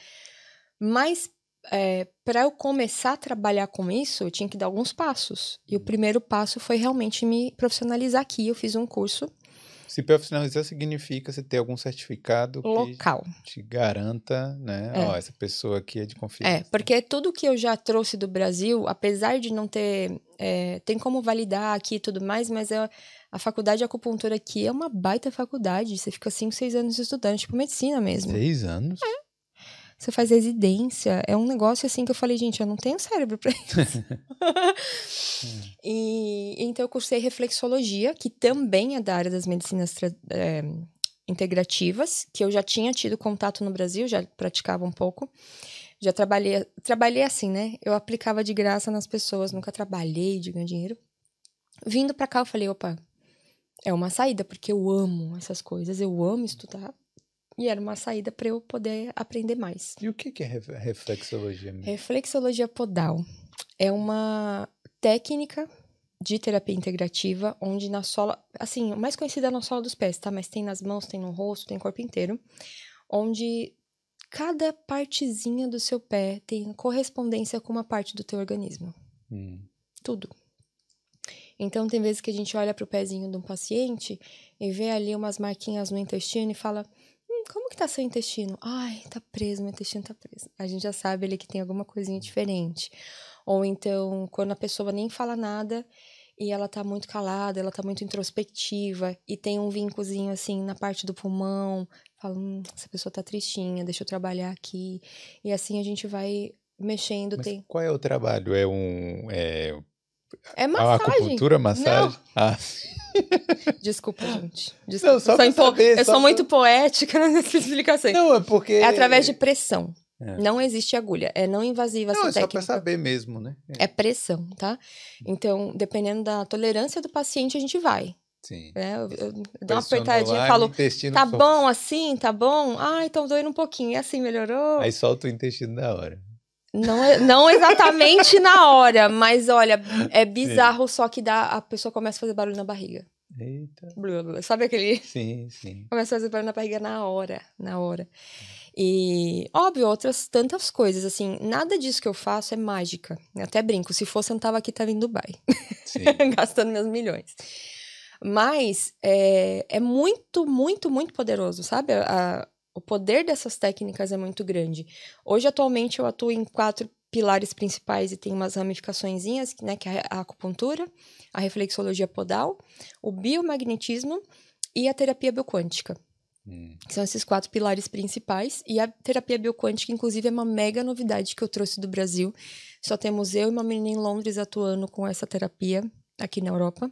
Mas é, para eu começar a trabalhar com isso, eu tinha que dar alguns passos. E o primeiro passo foi realmente me profissionalizar aqui. Eu fiz um curso se profissionalizar significa você ter algum certificado local que te garanta, né? É. Ó, essa pessoa aqui é de confiança. É, porque tudo que eu já trouxe do Brasil, apesar de não ter. É, tem como validar aqui e tudo mais, mas é, a faculdade de acupuntura aqui é uma baita faculdade. Você fica 5, 6 anos estudando, tipo medicina mesmo. Seis anos? É você faz residência. É um negócio assim que eu falei, gente, eu não tenho cérebro para isso. *laughs* e então eu cursei reflexologia, que também é da área das medicinas é, integrativas, que eu já tinha tido contato no Brasil, já praticava um pouco. Já trabalhei, trabalhei assim, né? Eu aplicava de graça nas pessoas, nunca trabalhei de ganhar dinheiro. Vindo para cá, eu falei, opa, é uma saída, porque eu amo essas coisas, eu amo estudar. E era uma saída para eu poder aprender mais. E o que é reflexologia? Reflexologia podal é uma técnica de terapia integrativa, onde na sola, assim, mais conhecida na sola dos pés, tá? Mas tem nas mãos, tem no rosto, tem no corpo inteiro, onde cada partezinha do seu pé tem correspondência com uma parte do teu organismo. Hum. Tudo. Então, tem vezes que a gente olha para o pezinho de um paciente e vê ali umas marquinhas no intestino e fala: como que tá seu intestino? Ai, tá preso, meu intestino tá preso. A gente já sabe ali que tem alguma coisinha diferente. Ou então, quando a pessoa nem fala nada e ela tá muito calada, ela tá muito introspectiva e tem um vincozinho assim na parte do pulmão, fala, hum, essa pessoa tá tristinha, deixa eu trabalhar aqui. E assim a gente vai mexendo. Mas tem... qual é o trabalho? É um. É É A massagem. acupuntura, massagem? Ah, *laughs* Desculpa, gente. Desculpa. Não, só eu pra sou, impo- saber, eu só sou pra- muito poética *laughs* nessas explicações. não, é porque. É através de pressão. É. Não existe agulha. É não invasiva Não, essa é só pra técnica. saber mesmo, né? É pressão, tá? Então, dependendo da tolerância do paciente, a gente vai. Sim. Né? Eu, eu dou uma apertadinha e falo, tá bom assim, tá bom? Ai, então doendo um pouquinho. E assim, melhorou? Aí solta o intestino da hora. Não, é- não exatamente na hora, mas olha, é bizarro, só que dá, a pessoa começa a fazer barulho na barriga. Eita. Blá, blá, blá. Sabe aquele... Sim, sim. Começa a fazer barulho na barriga na hora, na hora. E, óbvio, outras tantas coisas, assim, nada disso que eu faço é mágica. Eu até brinco, se fosse eu não tava aqui, tava em Dubai, sim. *laughs* gastando meus milhões. Mas é, é muito, muito, muito poderoso, sabe? A- o poder dessas técnicas é muito grande. Hoje, atualmente, eu atuo em quatro pilares principais e tem umas ramificaçõezinhas, né? Que é a acupuntura, a reflexologia podal, o biomagnetismo e a terapia bioquântica. Hum, são esses quatro pilares principais. E a terapia bioquântica, inclusive, é uma mega novidade que eu trouxe do Brasil. Só temos eu e uma menina em Londres atuando com essa terapia aqui na Europa.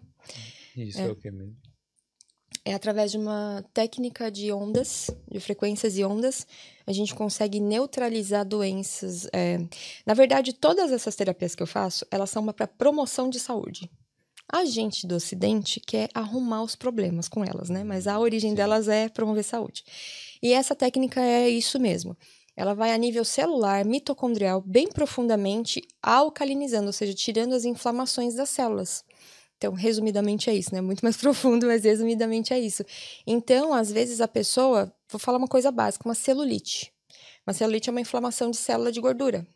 Isso é. o que mesmo? É através de uma técnica de ondas, de frequências e ondas, a gente consegue neutralizar doenças. é. Na verdade, todas essas terapias que eu faço, elas são para promoção de saúde. A gente do Ocidente quer arrumar os problemas com elas, né? Mas a origem delas é promover saúde. E essa técnica é isso mesmo. Ela vai a nível celular, mitocondrial, bem profundamente, alcalinizando, ou seja, tirando as inflamações das células. Então, resumidamente é isso, né? Muito mais *laughs* profundo, mas resumidamente é isso. Então, às vezes a pessoa, vou falar uma coisa básica, uma celulite. Uma celulite é uma inflamação de célula de gordura.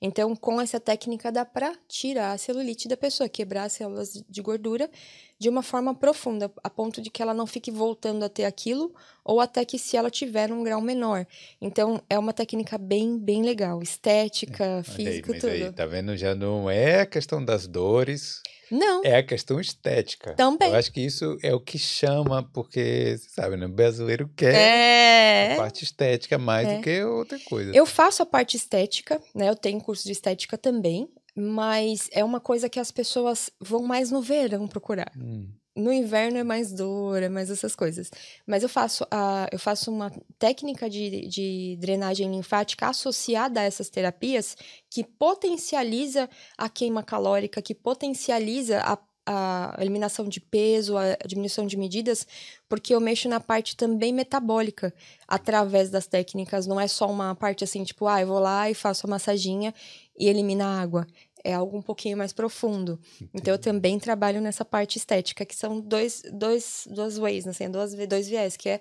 Então, com essa técnica dá para tirar a celulite da pessoa, quebrar as células de gordura de uma forma profunda, a ponto de que ela não fique voltando a ter aquilo, ou até que se ela tiver um grau menor. Então, é uma técnica bem, bem legal, estética, Olha aí, física, mas tudo. aí, tá vendo? Já não é a questão das dores, Não, é a questão estética. Também. Eu acho que isso é o que chama, porque, você sabe, né? O brasileiro quer é. a parte estética mais É. do que outra coisa. Eu faço a parte estética, né? Eu tenho curso de estética também, mas é uma coisa que as pessoas vão mais no verão procurar. Hum, No inverno é mais dor, é mais essas coisas. Mas eu faço, a, eu faço uma técnica de, de drenagem linfática associada a essas terapias que potencializa a queima calórica, que potencializa a, a eliminação de peso, a diminuição de medidas, porque eu mexo na parte também metabólica através das técnicas. Não é só uma parte assim, tipo, ah, eu vou lá e faço a massaginha e elimina a água. É algo um pouquinho mais profundo. Então, eu também trabalho nessa parte estética, que são dois, dois, duas ways, assim, duas, dois viés, que é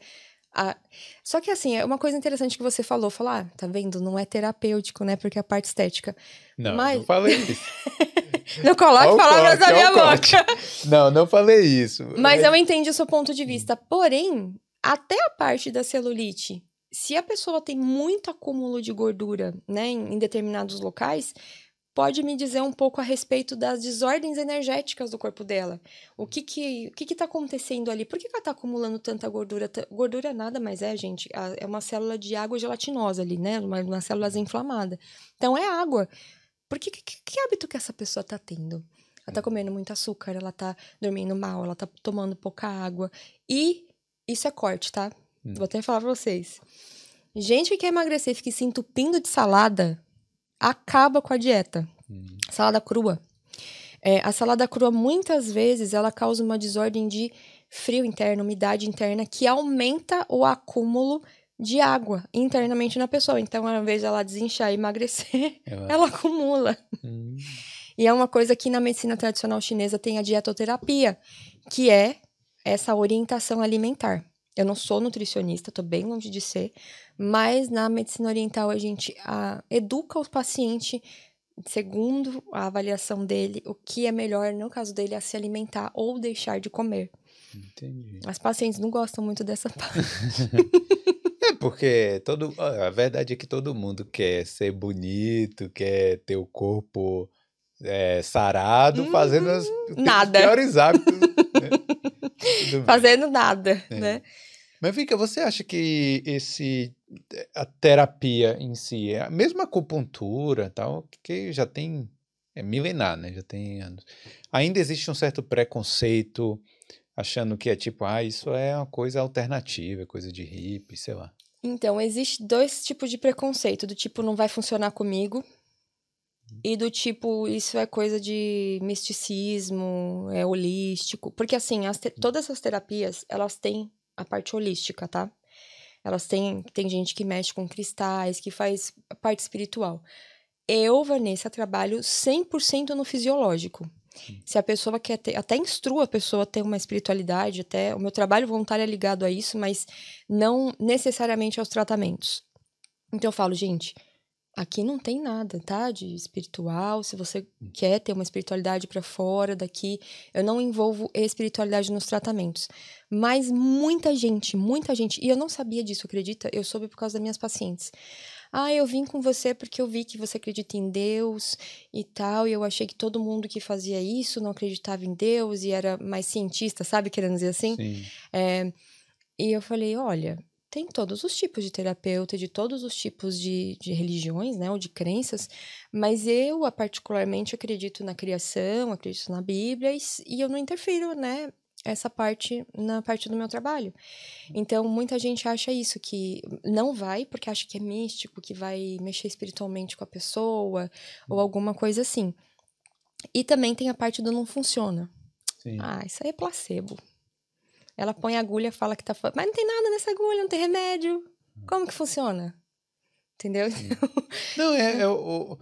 a... Só que, assim, é uma coisa interessante que você falou, falar, ah, tá vendo, não é terapêutico, né, porque é a parte estética. Não, Mas- não falei *laughs* isso. Não coloque palavras na minha boca. Não, não falei isso. Mas eu entendi o seu ponto de vista. Porém, até a parte da celulite, se a pessoa tem muito acúmulo de gordura, né, em, em determinados locais, pode me dizer um pouco a respeito das desordens energéticas do corpo dela. O que que, o que, que tá acontecendo ali? Por que, que ela tá acumulando tanta gordura? Gordura nada mais é, gente. É uma célula de água gelatinosa ali, né? Uma, uma célula inflamada. Então, é água. Por que, que, que hábito que essa pessoa tá tendo? Ela tá comendo muito açúcar, ela tá dormindo mal, ela tá tomando pouca água. E isso é corte, tá? Hum. Vou até falar pra vocês. Gente que quer emagrecer e fica se entupindo de salada, acaba com a dieta. Hum, Salada crua. É, a salada crua, muitas vezes, ela causa uma desordem de frio interno, umidade interna, que aumenta o acúmulo de água internamente na pessoa. Então, ao invés dela desinchar e emagrecer, eu- ela acumula. hum, E é uma coisa que na medicina tradicional chinesa tem a dietoterapia, que é essa orientação alimentar. Eu não sou nutricionista, tô bem longe de ser, mas na medicina oriental a gente ah, educa o paciente segundo a avaliação dele, o que é melhor no caso dele a se alimentar ou deixar de comer. entendi. As pacientes não gostam muito dessa *laughs* parte. *laughs* É porque todo, a verdade é que todo mundo quer ser bonito, quer ter o corpo é, sarado, Hum, fazendo as, nada. piores hábitos. né? *laughs* Fazendo nada, É. né? Mas Vika, você acha que esse a terapia em si, é a mesma acupuntura, tal, que já tem é milenar, né? Já tem anos. Ainda existe um certo preconceito, achando que é tipo, ah, isso é uma coisa alternativa, coisa de hippie, sei lá. Então, existe dois tipos de preconceito, do tipo não vai funcionar comigo, e do tipo, isso é coisa de misticismo, é holístico. Porque, assim, todas essas terapias, elas têm a parte holística, tá? Elas têm, tem gente que mexe com cristais, que faz a parte espiritual. Eu, Vanessa, trabalho 100% no fisiológico. Se a pessoa quer ter, até instrua a pessoa a ter uma espiritualidade, até o meu trabalho voluntário é ligado a isso, mas não necessariamente aos tratamentos. Então eu falo, gente, aqui não tem nada, tá? De espiritual. Se você quer ter uma espiritualidade para fora daqui, eu não envolvo espiritualidade nos tratamentos. Mas muita gente, muita gente, e eu não sabia disso, acredita? Eu soube por causa das minhas pacientes. Ah, eu vim com você porque eu vi que você acredita em Deus e tal, e eu achei que todo mundo que fazia isso não acreditava em Deus e era mais cientista, sabe? Querendo dizer assim. Sim. É, e eu falei: olha, tem todos os tipos de terapeuta, de todos os tipos de, de religiões, né, ou de crenças, mas eu, particularmente, acredito na criação, acredito na Bíblia, e, e eu não interfiro, né, essa parte na parte do meu trabalho. Então, muita gente acha isso, que não vai porque acha que é místico, que vai mexer espiritualmente com a pessoa, ou alguma coisa assim. E também tem a parte do não funciona. Sim. Ah, isso aí é placebo. Ela põe a agulha, fala que tá. Mas não tem nada nessa agulha, não tem remédio. Como que funciona? Entendeu? Não, é, é o,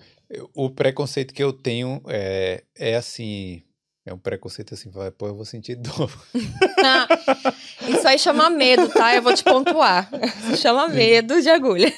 o, preconceito que eu tenho é, é assim. É um preconceito assim, vai, pô, eu vou sentir *laughs* dor. Isso aí chama medo, tá? Eu vou te pontuar. Isso chama medo de agulha.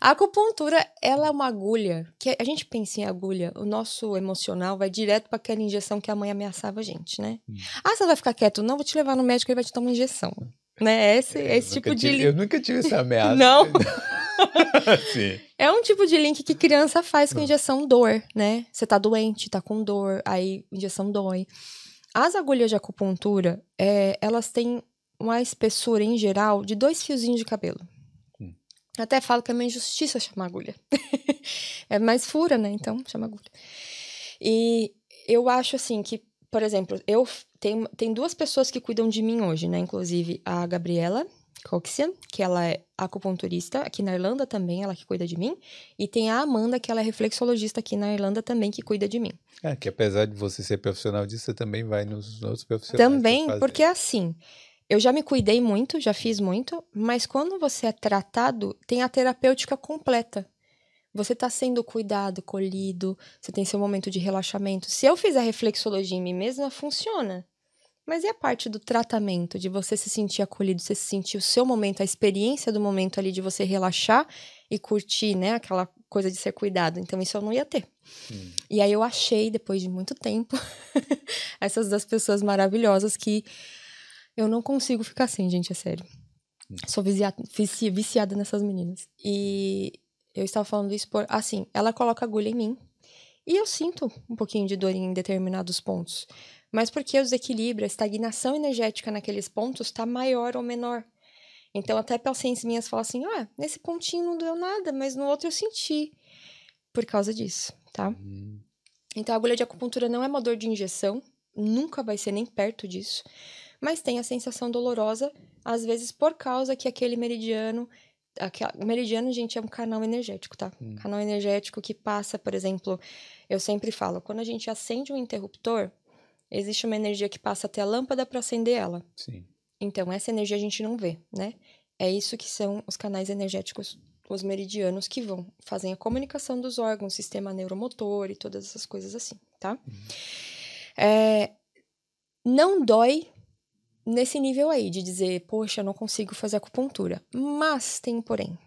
A acupuntura, ela é uma agulha que a gente pensa em agulha, o nosso emocional vai direto para aquela injeção que a mãe ameaçava a gente, né? Hum. Ah, você vai ficar quieto? Não, vou te levar no médico, ele vai te dar uma injeção. Né? Esse, é, esse tipo tive, de. Eu nunca tive essa ameaça. Não. *laughs* *laughs* é um tipo de link que criança faz com injeção dor, né? Você tá doente, tá com dor, aí injeção dói. As agulhas de acupuntura, é, elas têm uma espessura em geral de dois fiozinhos de cabelo. Hum. Até falo que é uma injustiça chamar agulha. *laughs* é mais fura, né? Então, chama agulha. E eu acho assim que, por exemplo, eu tenho, tem duas pessoas que cuidam de mim hoje, né? Inclusive a Gabriela, Coxian, que ela é acupunturista aqui na Irlanda também, ela que cuida de mim. E tem a Amanda, que ela é reflexologista aqui na Irlanda também, que cuida de mim. É, que apesar de você ser profissional disso, você também vai nos outros profissionais. Também, porque é assim, eu já me cuidei muito, já fiz muito, mas quando você é tratado, tem a terapêutica completa. Você está sendo cuidado, colhido, você tem seu momento de relaxamento. Se eu fizer reflexologia em mim mesma, funciona. Mas e a parte do tratamento, de você se sentir acolhido, você sentir o seu momento, a experiência do momento ali de você relaxar e curtir, né, aquela coisa de ser cuidado. Então isso eu não ia ter. Hum. E aí eu achei, depois de muito tempo, *laughs* essas duas pessoas maravilhosas que eu não consigo ficar assim, gente, é sério. Hum. Sou viciada, viciada nessas meninas. E eu estava falando isso por. Assim, ela coloca agulha em mim. E eu sinto um pouquinho de dor em determinados pontos mas porque o desequilíbrio, a estagnação energética naqueles pontos está maior ou menor. Então, até pacientes minhas falam assim: ah, nesse pontinho não deu nada, mas no outro eu senti. Por causa disso, tá? Uhum. Então, a agulha de acupuntura não é uma dor de injeção, nunca vai ser nem perto disso, mas tem a sensação dolorosa, às vezes por causa que aquele meridiano. Aquela, o meridiano, gente, é um canal energético, tá? Uhum. Canal energético que passa, por exemplo, eu sempre falo, quando a gente acende um interruptor, existe uma energia que passa até a lâmpada para acender ela. Sim. Então, essa energia a gente não vê, né? É isso que são os canais energéticos, os meridianos que vão, fazem a comunicação dos órgãos, sistema neuromotor e todas essas coisas assim, tá? Uhum. É, não dói nesse nível aí, de dizer, poxa, eu não consigo fazer acupuntura. Mas tem um porém.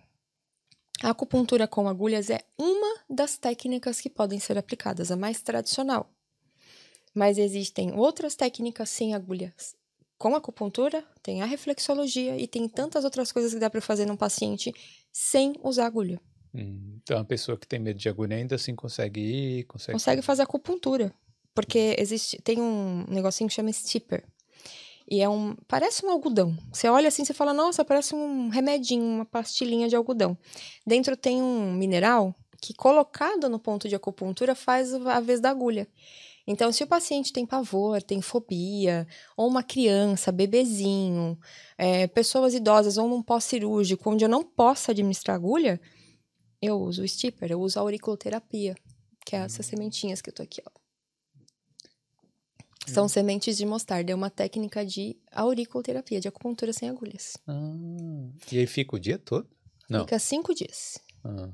A acupuntura com agulhas é uma das técnicas que podem ser aplicadas, a mais tradicional. Mas existem outras técnicas sem agulhas. Com acupuntura, tem a reflexologia e tem tantas outras coisas que dá para fazer num paciente sem usar agulha. Hum, então, a pessoa que tem medo de agulha ainda assim consegue ir, consegue... Consegue fazer acupuntura. Porque existe, tem um negocinho que chama stipper. E é um. Parece um algodão. Você olha assim e fala, nossa, parece um remedinho, uma pastilhinha de algodão. Dentro tem um mineral que colocado no ponto de acupuntura faz a vez da agulha. Então, se o paciente tem pavor, tem fobia, ou uma criança, bebezinho, é, pessoas idosas ou um pós-cirúrgico, onde eu não posso administrar agulha, eu uso o stipper, eu uso a auriculoterapia, que é essas sementinhas que eu tô aqui, ó. São hum. sementes de mostarda, é uma técnica de auriculoterapia, de acupuntura sem agulhas. Ah, e aí fica o dia todo? Não. Fica cinco dias. Ah.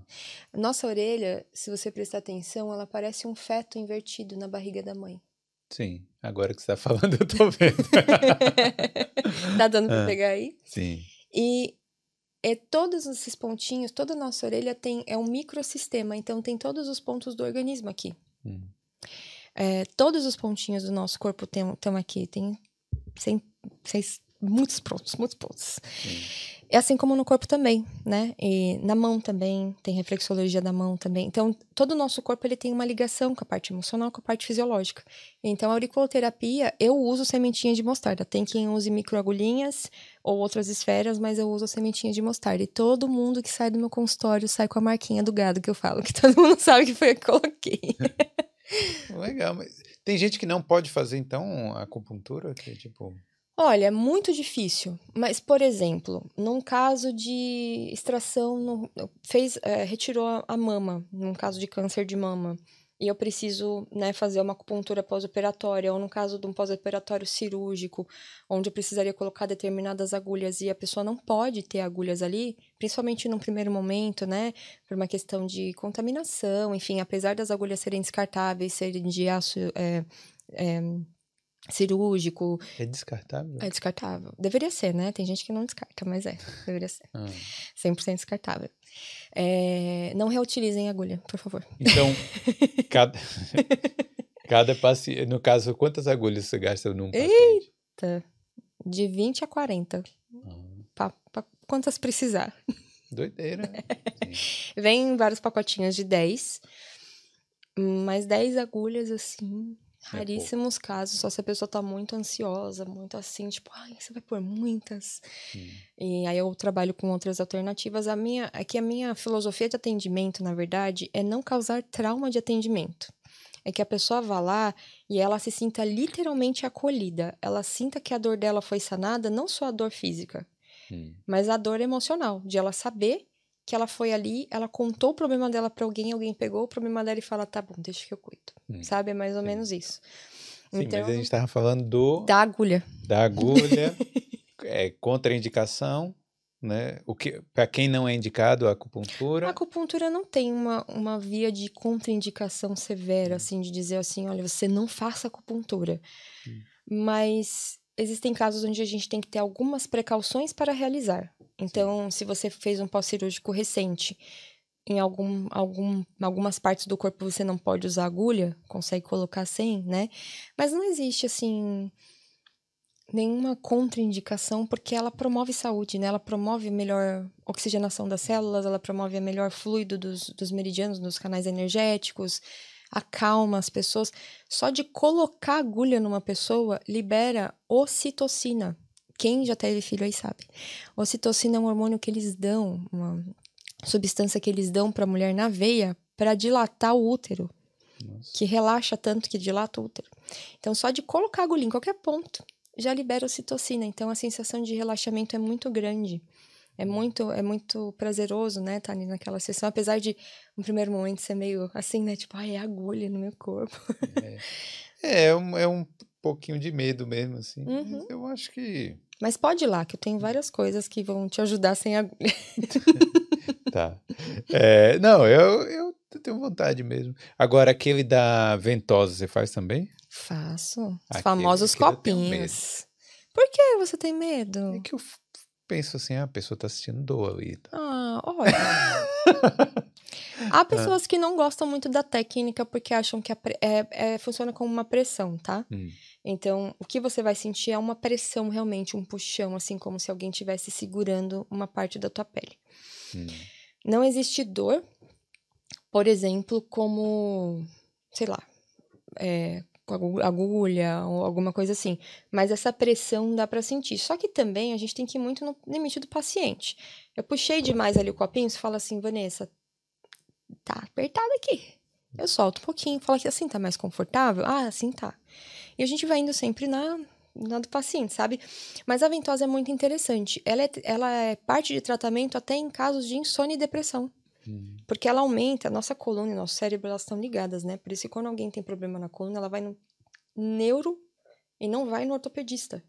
Nossa orelha, se você prestar atenção, ela parece um feto invertido na barriga da mãe. Sim, agora que você está falando, eu tô vendo. *laughs* tá dando para ah, pegar aí? Sim. E é todos esses pontinhos, toda a nossa orelha tem é um microsistema, então tem todos os pontos do organismo aqui. Hum. É, todos os pontinhos do nosso corpo estão aqui, tem sem, seis, muitos pontos, muitos pontos. Sim. É assim como no corpo também, né? E na mão também, tem reflexologia da mão também. Então, todo o nosso corpo ele tem uma ligação com a parte emocional, com a parte fisiológica. Então, a auriculoterapia, eu uso sementinha de mostarda. Tem quem use microagulhinhas ou outras esferas, mas eu uso sementinha de mostarda. E todo mundo que sai do meu consultório sai com a marquinha do gado que eu falo, que todo mundo *laughs* sabe que foi eu que coloquei. *laughs* Legal, mas tem gente que não pode fazer, então, acupuntura? Que, tipo... Olha, é muito difícil. Mas, por exemplo, num caso de extração, fez, é, retirou a mama, num caso de câncer de mama, e eu preciso né, fazer uma acupuntura pós-operatória, ou no caso de um pós-operatório cirúrgico, onde eu precisaria colocar determinadas agulhas e a pessoa não pode ter agulhas ali, principalmente no primeiro momento, né, por uma questão de contaminação, enfim, apesar das agulhas serem descartáveis, serem de aço. É, é, cirúrgico. É descartável? É descartável. Deveria ser, né? Tem gente que não descarta, mas é, deveria ser. Ah. 100% descartável. É, não reutilizem agulha, por favor. Então, *laughs* cada, cada paciente. No caso, quantas agulhas você gasta num paciente? Eita! De 20 a 40. Ah. Pra, quantas precisar. Doideira. *laughs* Vem vários pacotinhos de 10. Mais 10 agulhas, assim, Raríssimos é casos, só se a pessoa tá muito ansiosa, muito assim, tipo, ai, você vai por muitas. Hum. E aí eu trabalho com outras alternativas. A minha, aqui é a minha filosofia de atendimento, na verdade, é não causar trauma de atendimento. É que a pessoa vá lá e ela se sinta literalmente acolhida. Ela sinta que a dor dela foi sanada, não só a dor física, hum. mas a dor emocional, de ela saber que ela foi ali, ela contou o problema dela para alguém, alguém pegou o problema dela e fala, tá bom, deixa que eu cuido. Hum. Sabe? É mais ou Sim. menos isso. Sim, então, mas a gente tava falando do... Da agulha. Da agulha, *laughs* é, contraindicação, né? O que, para quem não é indicado a acupuntura? A acupuntura não tem uma, uma via de contraindicação severa, hum. assim, de dizer assim, olha, você não faça acupuntura. Hum. Mas existem casos onde a gente tem que ter algumas precauções para realizar. Então, se você fez um pós-cirúrgico recente, em algum, algum, algumas partes do corpo você não pode usar agulha, consegue colocar sem, né? Mas não existe, assim, nenhuma contraindicação, porque ela promove saúde, né? Ela promove melhor oxigenação das células, ela promove a melhor fluido dos, dos meridianos, dos canais energéticos, acalma as pessoas. Só de colocar agulha numa pessoa libera ocitocina, quem já teve filho aí sabe. Ocitocina é um hormônio que eles dão, uma substância que eles dão para a mulher na veia para dilatar o útero. Nossa. Que relaxa tanto que dilata o útero. Então, só de colocar agulha em qualquer ponto já libera ocitocina. Então, a sensação de relaxamento é muito grande. É muito, é muito prazeroso, né, estar tá ali naquela sessão, apesar de, no primeiro momento, ser meio assim, né, tipo, ai, é agulha no meu corpo. É, é, um, é um pouquinho de medo mesmo, assim. Uhum. eu acho que mas pode ir lá, que eu tenho várias coisas que vão te ajudar sem agulha. *laughs* tá. É, não, eu, eu tenho vontade mesmo. Agora, aquele da ventosa, você faz também? Faço. Os aquele, famosos aquele copinhos. Por que você tem medo? É que eu penso assim, ah, a pessoa tá assistindo dor ali. Ah, olha. *laughs* Há pessoas ah. que não gostam muito da técnica porque acham que é, é, funciona como uma pressão, tá? Hum. Então, o que você vai sentir é uma pressão realmente, um puxão, assim como se alguém estivesse segurando uma parte da tua pele. Hum. Não existe dor, por exemplo, como, sei lá, é, agulha ou alguma coisa assim. Mas essa pressão dá para sentir. Só que também a gente tem que ir muito no limite do paciente. Eu puxei demais ali o copinho, você fala assim, Vanessa, tá apertado aqui. Eu solto um pouquinho, falo que assim tá mais confortável. Ah, assim tá. E a gente vai indo sempre na, na do paciente, sabe? Mas a ventosa é muito interessante. Ela é, ela é parte de tratamento até em casos de insônia e depressão. Hum. Porque ela aumenta, a nossa coluna e nosso cérebro, elas estão ligadas, né? Por isso que quando alguém tem problema na coluna, ela vai no neuro e não vai no ortopedista.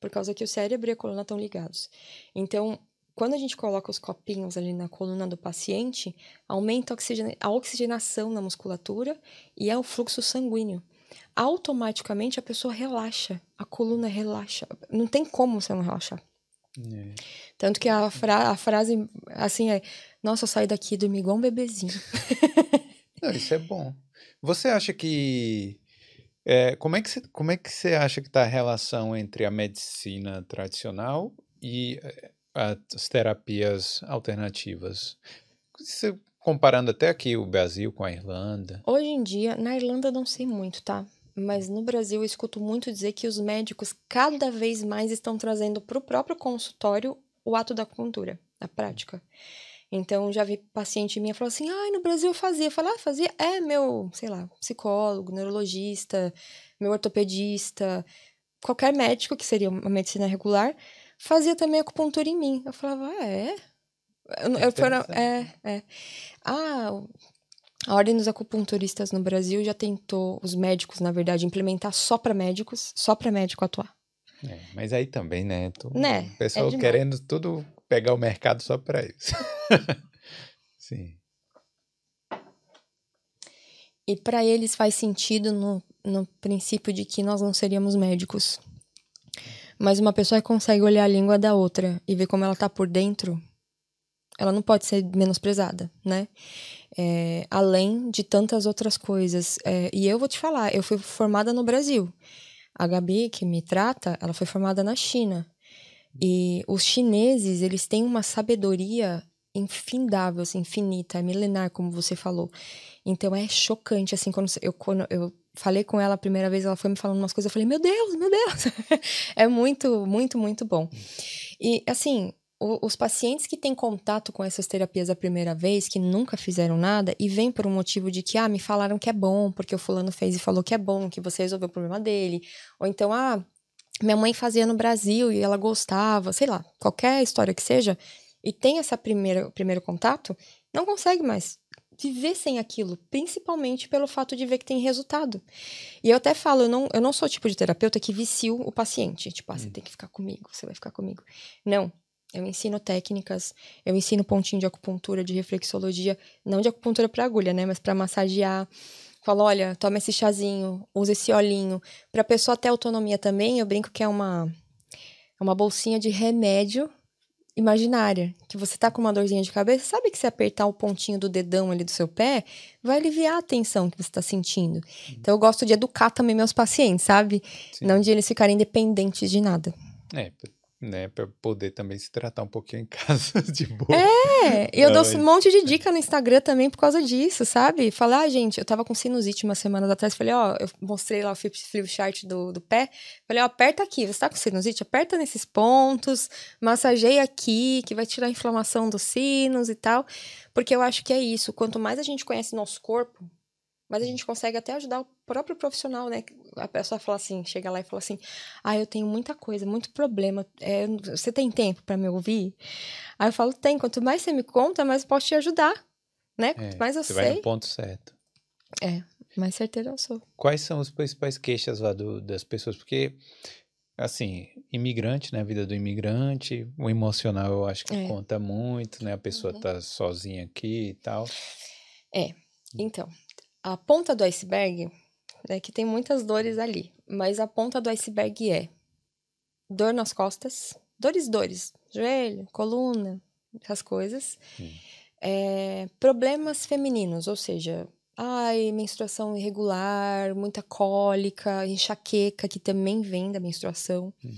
Por causa que o cérebro e a coluna estão ligados. Então, quando a gente coloca os copinhos ali na coluna do paciente, aumenta a oxigenação na musculatura e é o fluxo sanguíneo. Automaticamente a pessoa relaxa, a coluna relaxa. Não tem como você não relaxar. É. Tanto que a, fra a, frase assim é: Nossa, eu saio daqui e dormi igual um bebezinho. *laughs* Não, isso é bom. Você acha que. É, como, é que você, como é que você acha que está a relação entre a medicina tradicional e é, as terapias alternativas. comparando até aqui o Brasil com a Irlanda. Hoje em dia, na Irlanda não sei muito, tá? Mas no Brasil eu escuto muito dizer que os médicos cada vez mais estão trazendo para o próprio consultório o ato da acupuntura, a prática. Então, já vi paciente minha falar assim: ah, no Brasil eu fazia. Eu falei, ah, fazia? É, meu, sei lá, psicólogo, neurologista, meu ortopedista, qualquer médico que seria uma medicina regular, fazia também acupuntura em mim. Eu falava, ah, é? Eu, eu fora, é, é. Ah, a Ordem dos Acupunturistas no Brasil já tentou, os médicos, na verdade, implementar só para médicos, só para médico atuar. É, mas aí também, né? Tô, né? O pessoal é querendo tudo pegar o mercado só para isso. *laughs* Sim. E para eles faz sentido no, no princípio de que nós não seríamos médicos. Mas uma pessoa que consegue olhar a língua da outra e ver como ela tá por dentro, ela não pode ser menosprezada, né? É, além de tantas outras coisas. É, e eu vou te falar, eu fui formada no Brasil. A Gabi, que me trata, ela foi formada na China. E os chineses, eles têm uma sabedoria infindável, assim, infinita, é milenar, como você falou. Então é chocante, assim, quando eu, quando eu falei com ela a primeira vez, ela foi me falando umas coisas, eu falei, meu Deus, meu Deus! *laughs* é muito, muito, muito bom. E, assim, o, os pacientes que têm contato com essas terapias a primeira vez, que nunca fizeram nada, e vêm por um motivo de que, ah, me falaram que é bom, porque o fulano fez e falou que é bom, que você resolveu o problema dele, ou então, ah, minha mãe fazia no Brasil e ela gostava, sei lá, qualquer história que seja, e tem primeira, primeiro contato, não consegue mais viver sem aquilo, principalmente pelo fato de ver que tem resultado. E eu até falo, eu não, eu não sou o tipo de terapeuta que vicio o paciente. Tipo, ah, você hum. tem que ficar comigo, você vai ficar comigo. Não. Eu ensino técnicas, eu ensino pontinho de acupuntura, de reflexologia, não de acupuntura para agulha, né, mas para massagear. Falo, olha, toma esse chazinho, usa esse olhinho. Para a pessoa ter autonomia também, eu brinco que é uma é uma bolsinha de remédio imaginária, que você tá com uma dorzinha de cabeça, sabe que se apertar o pontinho do dedão ali do seu pé, vai aliviar a tensão que você está sentindo. Uhum. Então eu gosto de educar também meus pacientes, sabe? Sim. Não de eles ficarem dependentes de nada. É, né, para poder também se tratar um pouquinho em *laughs* casa de boa. É, e eu dou um monte de dica no Instagram também por causa disso, sabe? Falar, ah, gente, eu tava com sinusite uma semana atrás, falei, ó, eu mostrei lá o flip chart do, do pé, falei, ó, aperta aqui, você tá com sinusite? Aperta nesses pontos, massageia aqui, que vai tirar a inflamação dos sinos e tal, porque eu acho que é isso, quanto mais a gente conhece nosso corpo, mas a gente consegue até ajudar o próprio profissional, né? A pessoa fala assim, chega lá e fala assim: Ah, eu tenho muita coisa, muito problema. É, você tem tempo para me ouvir? Aí eu falo: Tem. Quanto mais você me conta, mais eu posso te ajudar, né? Quanto é, mais eu você sei. Vai no ponto certo. É, mais certeiro eu sou. Quais são as principais queixas lá do, das pessoas? Porque, assim, imigrante, né? A vida do imigrante, o emocional eu acho que é. conta muito, né? A pessoa uhum. tá sozinha aqui e tal. É, então, a ponta do iceberg, né, que tem muitas dores ali, mas a ponta do iceberg é dor nas costas, dores, dores, joelho, coluna, essas coisas. Hum. É, problemas femininos, ou seja, ai, menstruação irregular, muita cólica, enxaqueca, que também vem da menstruação. Hum.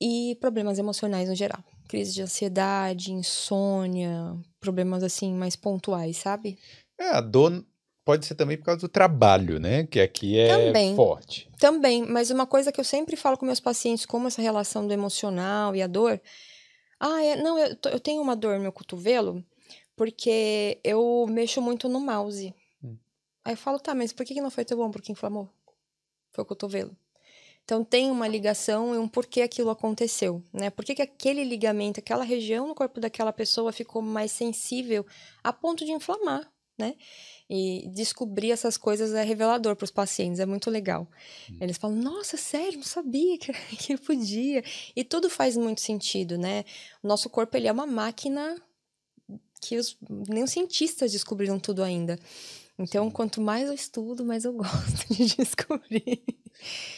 E problemas emocionais no geral. Crise de ansiedade, insônia, problemas assim mais pontuais, sabe? É, a dor pode ser também por causa do trabalho, né? Que aqui é também, forte. Também, mas uma coisa que eu sempre falo com meus pacientes, como essa relação do emocional e a dor. Ah, é, não, eu, eu tenho uma dor no meu cotovelo Porque eu mexo muito no mouse. Hum. Aí eu falo, tá, mas por que não foi tão bom? Porque inflamou. Foi o cotovelo. Então tem uma ligação e um porquê aquilo aconteceu, né? Por que, que aquele ligamento, aquela região no corpo daquela pessoa ficou mais sensível a ponto de inflamar, né? E descobrir essas coisas é revelador para os pacientes, é muito legal. Eles falam: Nossa, sério, não sabia que, *laughs* que podia. E tudo faz muito sentido, né? O nosso corpo ele é uma máquina que os, nem os cientistas descobriram tudo ainda. Então, quanto mais eu estudo, mais eu *laughs* gosto de descobrir.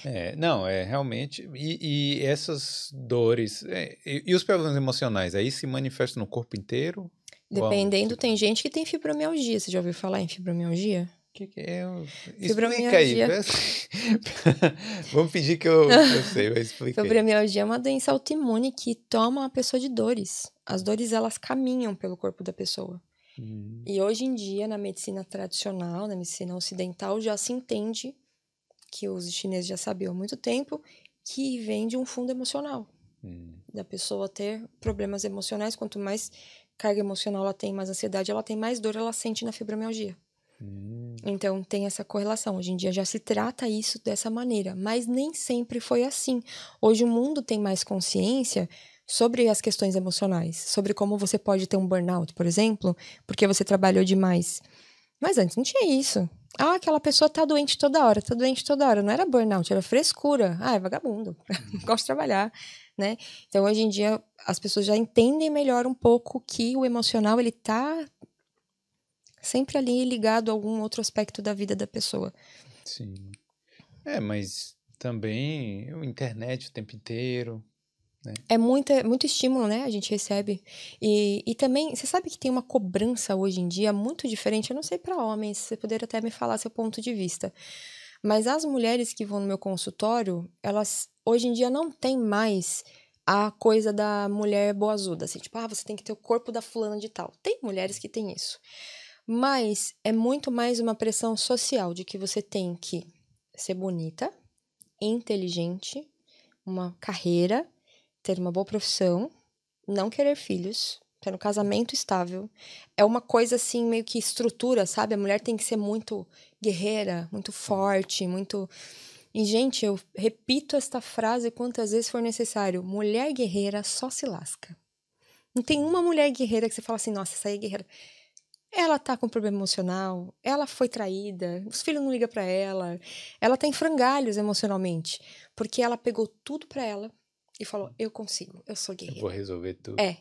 É, não, é realmente. E, e essas dores. é, e, e os problemas emocionais aí se manifestam no corpo inteiro? Dependendo, tem gente que tem fibromialgia. Você já ouviu falar em fibromialgia? O que, que é? Explica Fibromialgia. aí. *laughs* Vamos pedir que eu, eu sei, mas explica. Fibromialgia é uma doença autoimune que toma a pessoa de dores. As dores, elas caminham pelo corpo da pessoa. Hum, E hoje em dia, na medicina tradicional, na medicina ocidental, já se entende que os chineses já sabiam há muito tempo que vem de um fundo emocional. hum, Da pessoa ter problemas emocionais. Quanto mais carga emocional ela tem, mais ansiedade ela tem, mais dor ela sente na fibromialgia. hum. Então tem essa correlação. Hoje em dia já se trata isso dessa maneira, mas nem sempre foi assim. Hoje o mundo tem mais consciência sobre as questões emocionais, sobre como você pode ter um burnout, por exemplo, porque você trabalhou demais. Mas antes não tinha isso. Ah, aquela pessoa tá doente toda hora, tá doente toda hora. Não era burnout, era frescura. Ah, é vagabundo. *laughs* Gosto de trabalhar, né? Então hoje em dia as pessoas já entendem melhor um pouco que o emocional ele tá sempre ali ligado a algum outro aspecto da vida da pessoa. Sim. É, mas também a internet o tempo inteiro. É muita, muito estímulo, né? A gente recebe. E, e também, você sabe que tem uma cobrança hoje em dia muito diferente. Eu não sei para homens, você poderia até me falar seu ponto de vista. Mas as mulheres que vão no meu consultório, elas hoje em dia não têm mais a coisa da mulher boazuda, assim, tipo, ah, você tem que ter o corpo da fulana de tal. Tem mulheres que têm isso. Mas é muito mais uma pressão social de que você tem que ser bonita, inteligente, uma carreira, ter uma boa profissão, não querer filhos, ter um casamento estável. É uma coisa assim, meio que estrutura, sabe? A mulher tem que ser muito guerreira, muito forte, muito. E, gente, eu repito esta frase quantas vezes for necessário: mulher guerreira só se lasca. Não tem uma mulher guerreira que você fala assim, nossa, essa aí é guerreira. Ela tá com problema emocional, ela foi traída, os filhos não ligam pra ela, ela tá em frangalhos emocionalmente, porque ela pegou tudo pra ela e falou: Eu consigo, eu sou Eu guerreira. vou resolver tudo. É.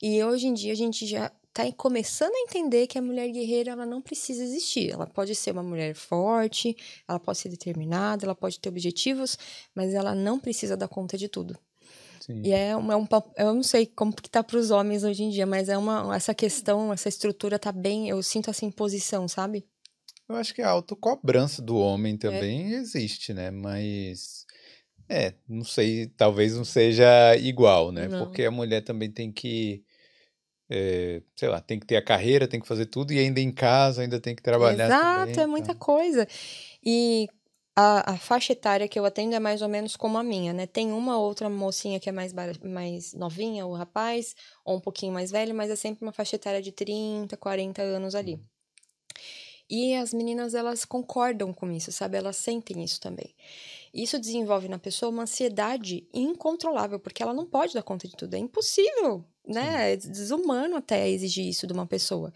E hoje em dia a gente já tá começando a entender que a mulher guerreira ela não precisa existir. Ela pode ser uma mulher forte, ela pode ser determinada, ela pode ter objetivos, mas ela não precisa dar conta de tudo. Sim. E é, um, é um eu não sei como que tá pros homens hoje em dia, mas é uma essa questão, essa estrutura tá bem, eu sinto essa imposição, sabe? Eu acho que a autocobrança do homem É. também existe, né? Mas é, não sei, talvez não seja igual, né? Não. Porque a mulher também tem que, é, sei lá, tem que ter a carreira, tem que fazer tudo e ainda em casa ainda tem que trabalhar Exato, também, é muita então. coisa. E a, a faixa etária que eu atendo é mais ou menos como a minha, né? Tem uma outra mocinha que é mais, mais novinha, o rapaz, ou um pouquinho mais velho, mas é sempre uma faixa etária de 30, 40 anos ali. E as meninas, elas concordam com isso, sabe? Elas sentem isso também. Isso desenvolve na pessoa uma ansiedade incontrolável, porque ela não pode dar conta de tudo. É impossível, né? É desumano até exigir isso de uma pessoa.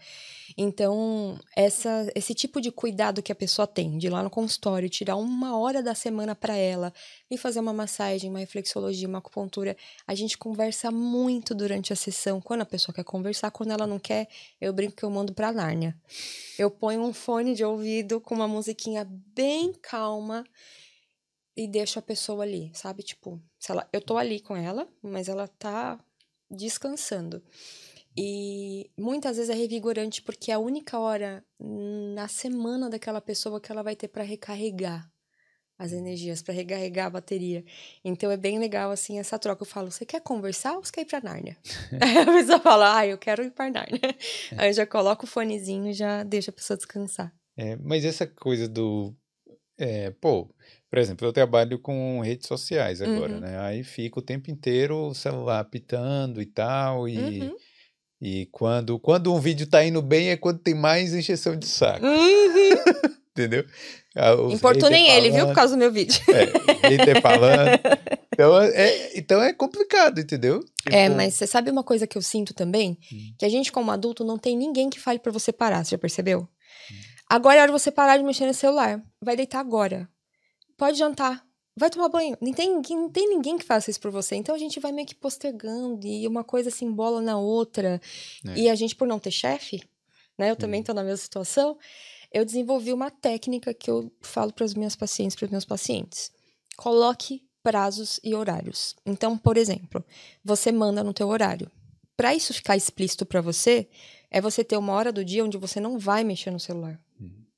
Então, essa, esse tipo de cuidado que a pessoa tem, de ir lá no consultório, tirar uma hora da semana para ela, e fazer uma massagem, uma reflexologia, uma acupuntura, a gente conversa muito durante a sessão. Quando a pessoa quer conversar, quando ela não quer, eu brinco que eu mando pra Nárnia. Eu ponho um fone de ouvido com uma musiquinha bem calma e deixo a pessoa ali, sabe? Tipo, se ela, eu tô ali com ela, mas ela tá descansando. E muitas vezes é revigorante porque é a única hora na semana daquela pessoa que ela vai ter para recarregar as energias, para recarregar a bateria. Então é bem legal assim essa troca. Eu falo, você quer conversar ou você quer ir pra Nárnia? *laughs* Aí a pessoa fala, ah, eu quero ir pra Nárnia. Aí eu já coloco o fonezinho e já deixo a pessoa descansar. É, mas essa coisa do. é, pô, por exemplo, eu trabalho com redes sociais agora, Uhum. né? Aí fica o tempo inteiro o celular apitando e tal, e, Uhum. E quando, quando um vídeo tá indo bem é quando tem mais encheção de saco. Uhum. *laughs* Entendeu? Ah, os Importunem haters ele, viu? Por causa do meu vídeo. É, hater falando. *laughs* Então é, então é complicado, entendeu? É, Tipo, mas você sabe uma coisa que eu sinto também? Hum. Que a gente, como adulto, não tem ninguém que fale pra você parar, você já percebeu? Agora é hora de você parar de mexer no celular. Vai deitar agora. Pode jantar. Vai tomar banho. Não tem, ninguém- não tem ninguém que faça isso por você. Então a gente vai meio que postergando e uma coisa se embola na outra. É. E a gente, por não ter chefe, né? Eu também tô na mesma situação. Eu desenvolvi uma técnica que eu falo para os meus pacientes, para os meus pacientes. Coloque prazos e horários. Então, por exemplo, você manda no teu horário. Para isso ficar explícito para você, é você ter uma hora do dia onde você não vai mexer no celular,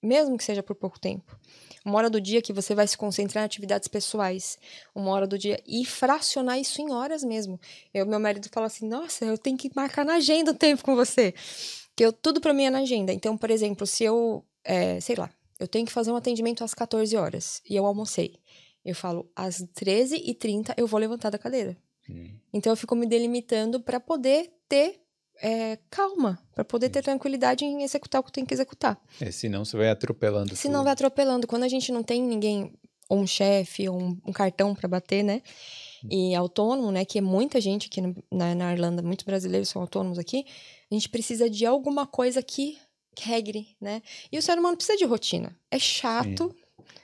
mesmo que seja por pouco tempo. Uma hora do dia que você vai se concentrar em atividades pessoais. Uma hora do dia e fracionar isso em horas mesmo. Eu, meu marido fala assim: "Nossa, eu tenho que marcar na agenda o tempo com você". Que eu tudo para mim é na agenda. Então, por exemplo, se eu, é, sei lá, eu tenho que fazer um atendimento às 14 horas e eu almocei. Eu falo, às 13h30 eu vou levantar da cadeira. Hum. Então eu fico me delimitando para poder ter é, calma, para poder ter tranquilidade em executar o que tenho que executar. É, senão você vai atropelando Se não tudo. vai atropelando. Quando a gente não tem ninguém, ou um chefe, ou um, um cartão para bater, né? E autônomo, né? Que é muita gente aqui na, na Irlanda, muitos brasileiros são autônomos aqui. A gente precisa de alguma coisa que regre, né? E o ser humano precisa de rotina. É chato,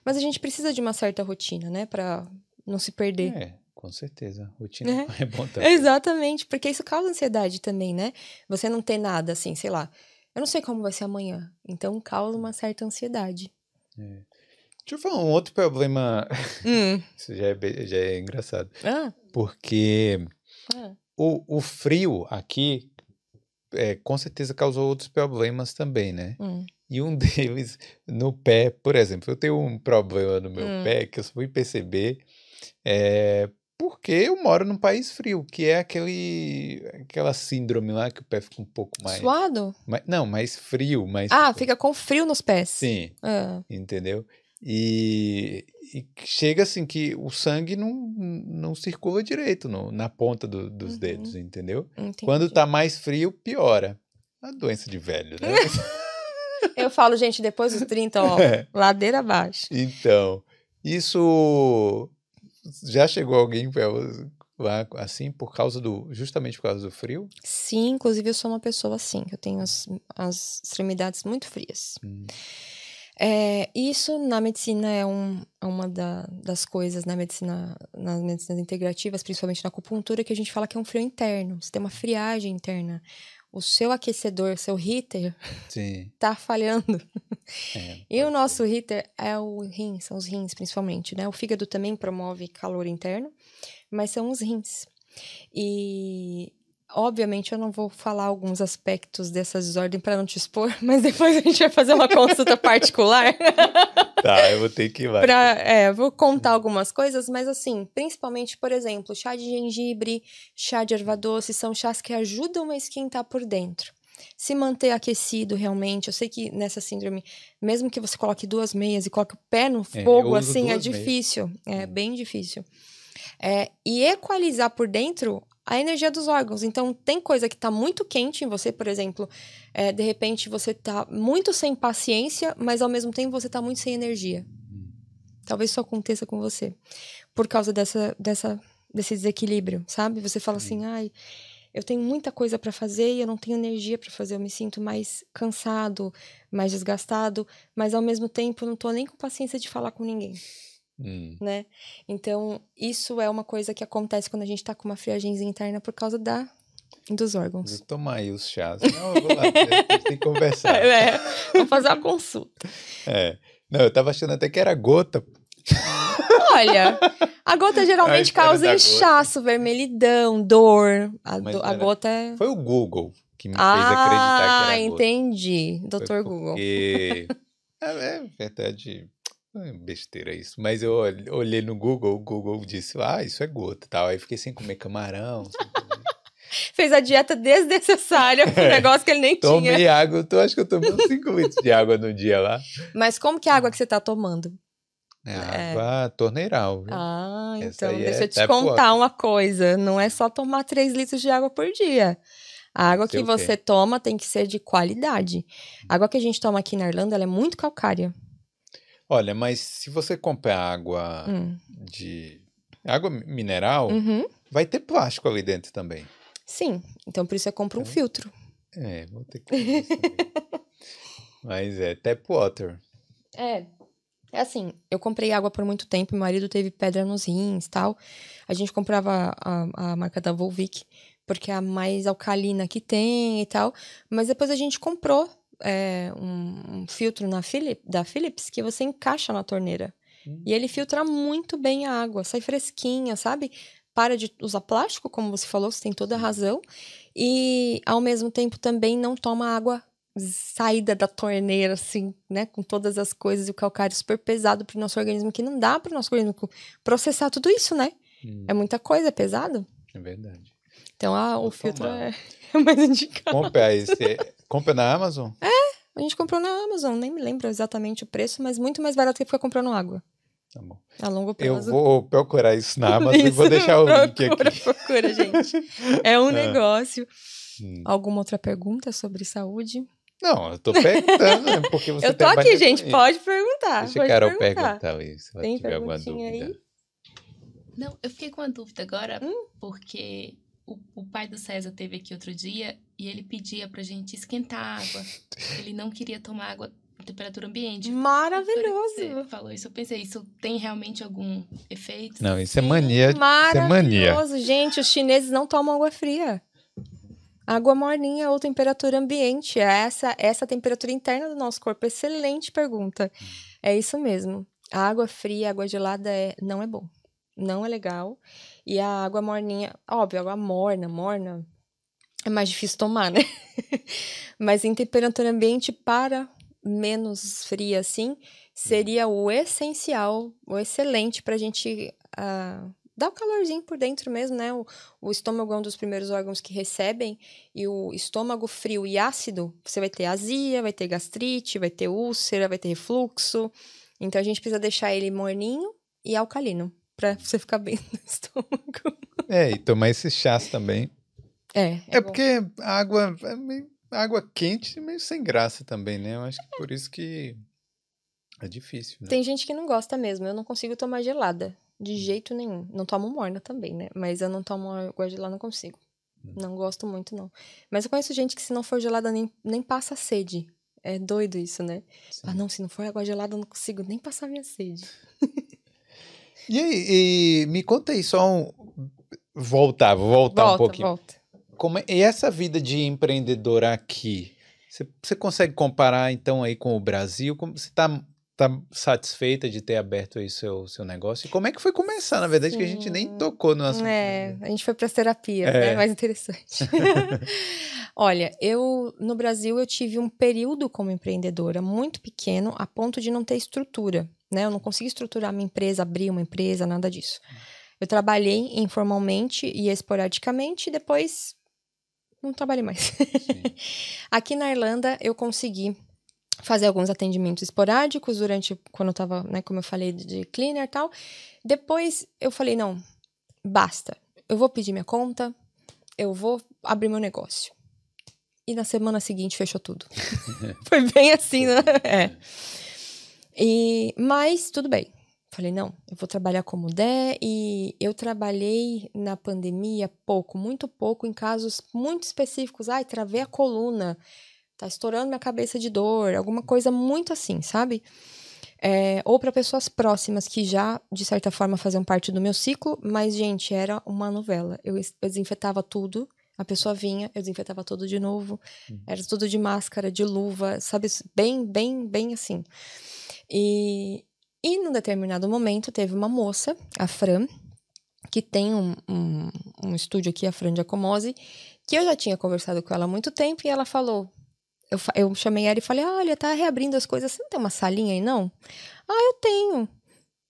mas a gente precisa de uma certa rotina, né? Pra não se perder. É, com certeza. Rotina *laughs* é, bom *laughs* também. Exatamente, porque isso causa ansiedade também, né? Você não ter nada assim, sei lá. Eu não sei como vai ser amanhã. Então causa uma certa ansiedade. Deixa eu falar um outro problema. Hum. *laughs* Isso já é, já é engraçado. Ah, Porque ah. o, o frio aqui é, com certeza causou outros problemas também, né? Hum. E um deles no pé, por exemplo, eu tenho um problema no meu Hum. pé que eu só fui perceber é, porque eu moro num país frio, que é aquele aquela síndrome lá que o pé fica um pouco mais, Suado? mais- não, mais frio, mais Ah, fica com frio nos pés. sim, Ah, entendeu? E, e chega assim que o sangue não, não circula direito no- na ponta do- dos Uhum. dedos, entendeu? entendi. Quando tá mais frio, piora. A doença de velho, né? *laughs* Eu falo, gente, depois dos 30, ó, *laughs* É. ladeira abaixo. Então, isso já chegou alguém pra lá assim por causa do justamente por causa do frio? Sim, inclusive eu sou uma pessoa assim, eu tenho as, as extremidades muito frias. Hum. É, isso na medicina é um- é uma da- das coisas na medicina, nas medicinas integrativas, principalmente na acupuntura, que a gente fala que é um frio interno. Você tem uma friagem interna. O seu aquecedor, seu heater, Sim. tá falhando. É, E o nosso heater é o rim, são os rins principalmente, né? O fígado também promove calor interno, mas são os rins. E obviamente eu não vou falar alguns aspectos dessa desordem para não te expor, *laughs* mas depois a gente vai fazer uma consulta particular. *laughs* Tá, eu vou ter que ir lá. Pra, é, vou contar algumas coisas, mas assim, principalmente, por exemplo, chá de gengibre, chá de erva doce, são chás que ajudam a esquentar por dentro. Se manter aquecido realmente, eu sei que nessa síndrome, mesmo que você coloque duas meias e coloque o pé no É, fogo, uso assim, é duas meias. difícil. É bem difícil. É, e equalizar por dentro a energia dos órgãos. Então, tem coisa que tá muito quente em você, por exemplo, é, de repente você tá muito sem paciência, mas ao mesmo tempo você tá muito sem energia. Talvez isso aconteça com você. Por causa dessa, dessa, desse desequilíbrio, sabe? Você fala assim, ai, eu tenho muita coisa para fazer e eu não tenho energia para fazer. Eu me sinto mais cansado, mais desgastado, mas ao mesmo tempo eu não tô nem com paciência de falar com ninguém, Hum. né? Então, isso é uma coisa que acontece quando a gente tá com uma friagemzinha interna por causa da dos órgãos. Vou tomar aí os chás. Não, eu vou lá, a tem que conversar. *laughs* É, vamos fazer uma consulta. É. Não, eu tava achando até que era gota. Olha, a gota A geralmente história causa da gota. inchaço, vermelhidão, dor. A, do- a gota é. Foi o Google que me fez acreditar que Ah, era gota. entendi. Doutor Google. Porque... *laughs* É, é verdade. É besteira isso. Mas eu ol- olhei no Google, o Google disse, ah, isso é gota tal. Aí fiquei sem comer camarão. sem comer- *laughs* Fez a dieta desnecessária pro *laughs* negócio que ele nem tinha. Tomei água, eu tô, acho que eu tomei uns 5 litros de água no dia lá. Mas como que é a água que você tá tomando? É água torneiral. viu? Ah, Essa então aí deixa é eu te contar uma coisa. Não é só tomar 3 litros de água por dia. A água que você toma tem que ser de qualidade. A água que a gente toma aqui na Irlanda é muito calcária. Olha, mas se você comprar água hum. de. água mineral, uhum. vai ter plástico ali dentro também. Sim, então por isso você compra um então, filtro. É, vou ter que. *laughs* mas é tap water. É. É assim, eu comprei água por muito tempo, meu marido teve pedra nos rins tal. A gente comprava a, a marca da Volvic, porque é a mais alcalina que tem e tal. Mas depois a gente comprou é, um, um, filtro na Philip, da Philips que você encaixa na torneira. Hum. E ele filtra muito bem a água, sai fresquinha, sabe? Para de usar plástico, como você falou, você tem toda a razão. E ao mesmo tempo também não toma água saída da torneira, assim, né? Com todas as coisas e o calcário super pesado pro nosso organismo, que não dá pro nosso organismo processar tudo isso, né? Hum. É muita coisa, é pesado. É verdade. Então, ah, o filtro é, *laughs* é mais indicado. Compra esse. Compra na Amazon? É, a gente comprou na Amazon, nem me lembro exatamente o preço, mas muito mais barato que ficar comprando água. Tá bom. A longo prazo. Eu vou procurar isso na Amazon isso, e vou *laughs* deixar o procura, link aqui. Procura, gente. É um *laughs* é. negócio. Hum. Alguma outra pergunta sobre saúde? Não, eu tô perguntando, né, porque você Eu tô aqui, gente, pode perguntar. Deixa pode Carol perguntar. perguntar se ela Tem tiver alguma dúvida. Aí? Não, eu fiquei com uma dúvida agora, hum? porque o, o, pai do César teve aqui outro dia e ele pedia pra gente esquentar a água. ele não queria tomar água em temperatura ambiente. Maravilhoso! Você falou isso, eu pensei, isso tem realmente algum efeito? Não, isso é mania. Maravilhoso, é mania. gente, os chineses não tomam água fria. Água morninha ou temperatura ambiente? É essa essa temperatura interna do nosso corpo. Excelente pergunta. É isso mesmo. A água fria, água gelada é, não é bom. Não é legal. E a água morninha, óbvio, água morna, morna, é mais difícil tomar, né? *laughs* Mas em temperatura ambiente, para menos fria assim, seria o essencial, o excelente para a gente uh, dá o calorzinho por dentro mesmo, né? O, o, estômago é um dos primeiros órgãos que recebem, e o estômago frio e ácido, você vai ter azia, vai ter gastrite, vai ter úlcera, vai ter refluxo. Então a gente precisa deixar ele morninho e alcalino, para você ficar bem no *laughs* estômago. É, e tomar esses chás também. É. É, é porque a água, é meio, água quente meio sem graça também, né? Eu acho que por isso que é difícil. Né? Tem gente que não gosta mesmo, eu não consigo tomar gelada. De jeito nenhum. Não tomo morna também, né? Mas eu não tomo água gelada, não consigo. Hum. Não gosto muito, não. Mas eu conheço gente que se não for gelada nem, nem passa sede. É doido isso, né? Ah, não, se não for água gelada, eu não consigo nem passar minha sede. *laughs* e aí, e me conta aí, só um... Voltar, vou voltar volta, um pouquinho. Volta. Como é... E essa vida de empreendedor aqui? Você, você consegue comparar, então, aí com o Brasil? Como você está tá satisfeita de ter aberto aí seu, seu negócio? E como é que foi começar, na verdade, Sim. que a gente nem tocou no assunto. É, a gente foi para terapia, é. né? Mais interessante. *laughs* Olha, eu no Brasil eu tive um período como empreendedora muito pequeno, a ponto de não ter estrutura, né? Eu não consegui estruturar minha empresa, abrir uma empresa, nada disso. Eu trabalhei informalmente e esporadicamente, e depois não trabalhei mais. *laughs* Aqui na Irlanda eu consegui fazer alguns atendimentos esporádicos durante quando eu tava, né, como eu falei, de cleaner e tal. Depois eu falei, não, basta. Eu vou pedir minha conta, eu vou abrir meu negócio. E na semana seguinte fechou tudo. *laughs* Foi bem assim, né? É. E, mas tudo bem. Falei, não, eu vou trabalhar como der. E eu trabalhei na pandemia pouco, muito pouco, em casos muito específicos. Ai, travei a coluna tá estourando minha cabeça de dor, alguma coisa muito assim, sabe? É, ou para pessoas próximas que já, de certa forma, faziam parte do meu ciclo, mas, gente, era uma novela. Eu, eu desinfetava tudo, a pessoa vinha, eu desinfetava tudo de novo, uhum. era tudo de máscara, de luva, sabe? Bem, bem, bem assim. E, e num determinado momento teve uma moça, a Fran, que tem um, um, um estúdio aqui, a Fran de Acomose, que eu já tinha conversado com ela há muito tempo e ela falou: eu, eu chamei ela e falei: olha, tá reabrindo as coisas, você não tem uma salinha aí, não? Ah, eu tenho.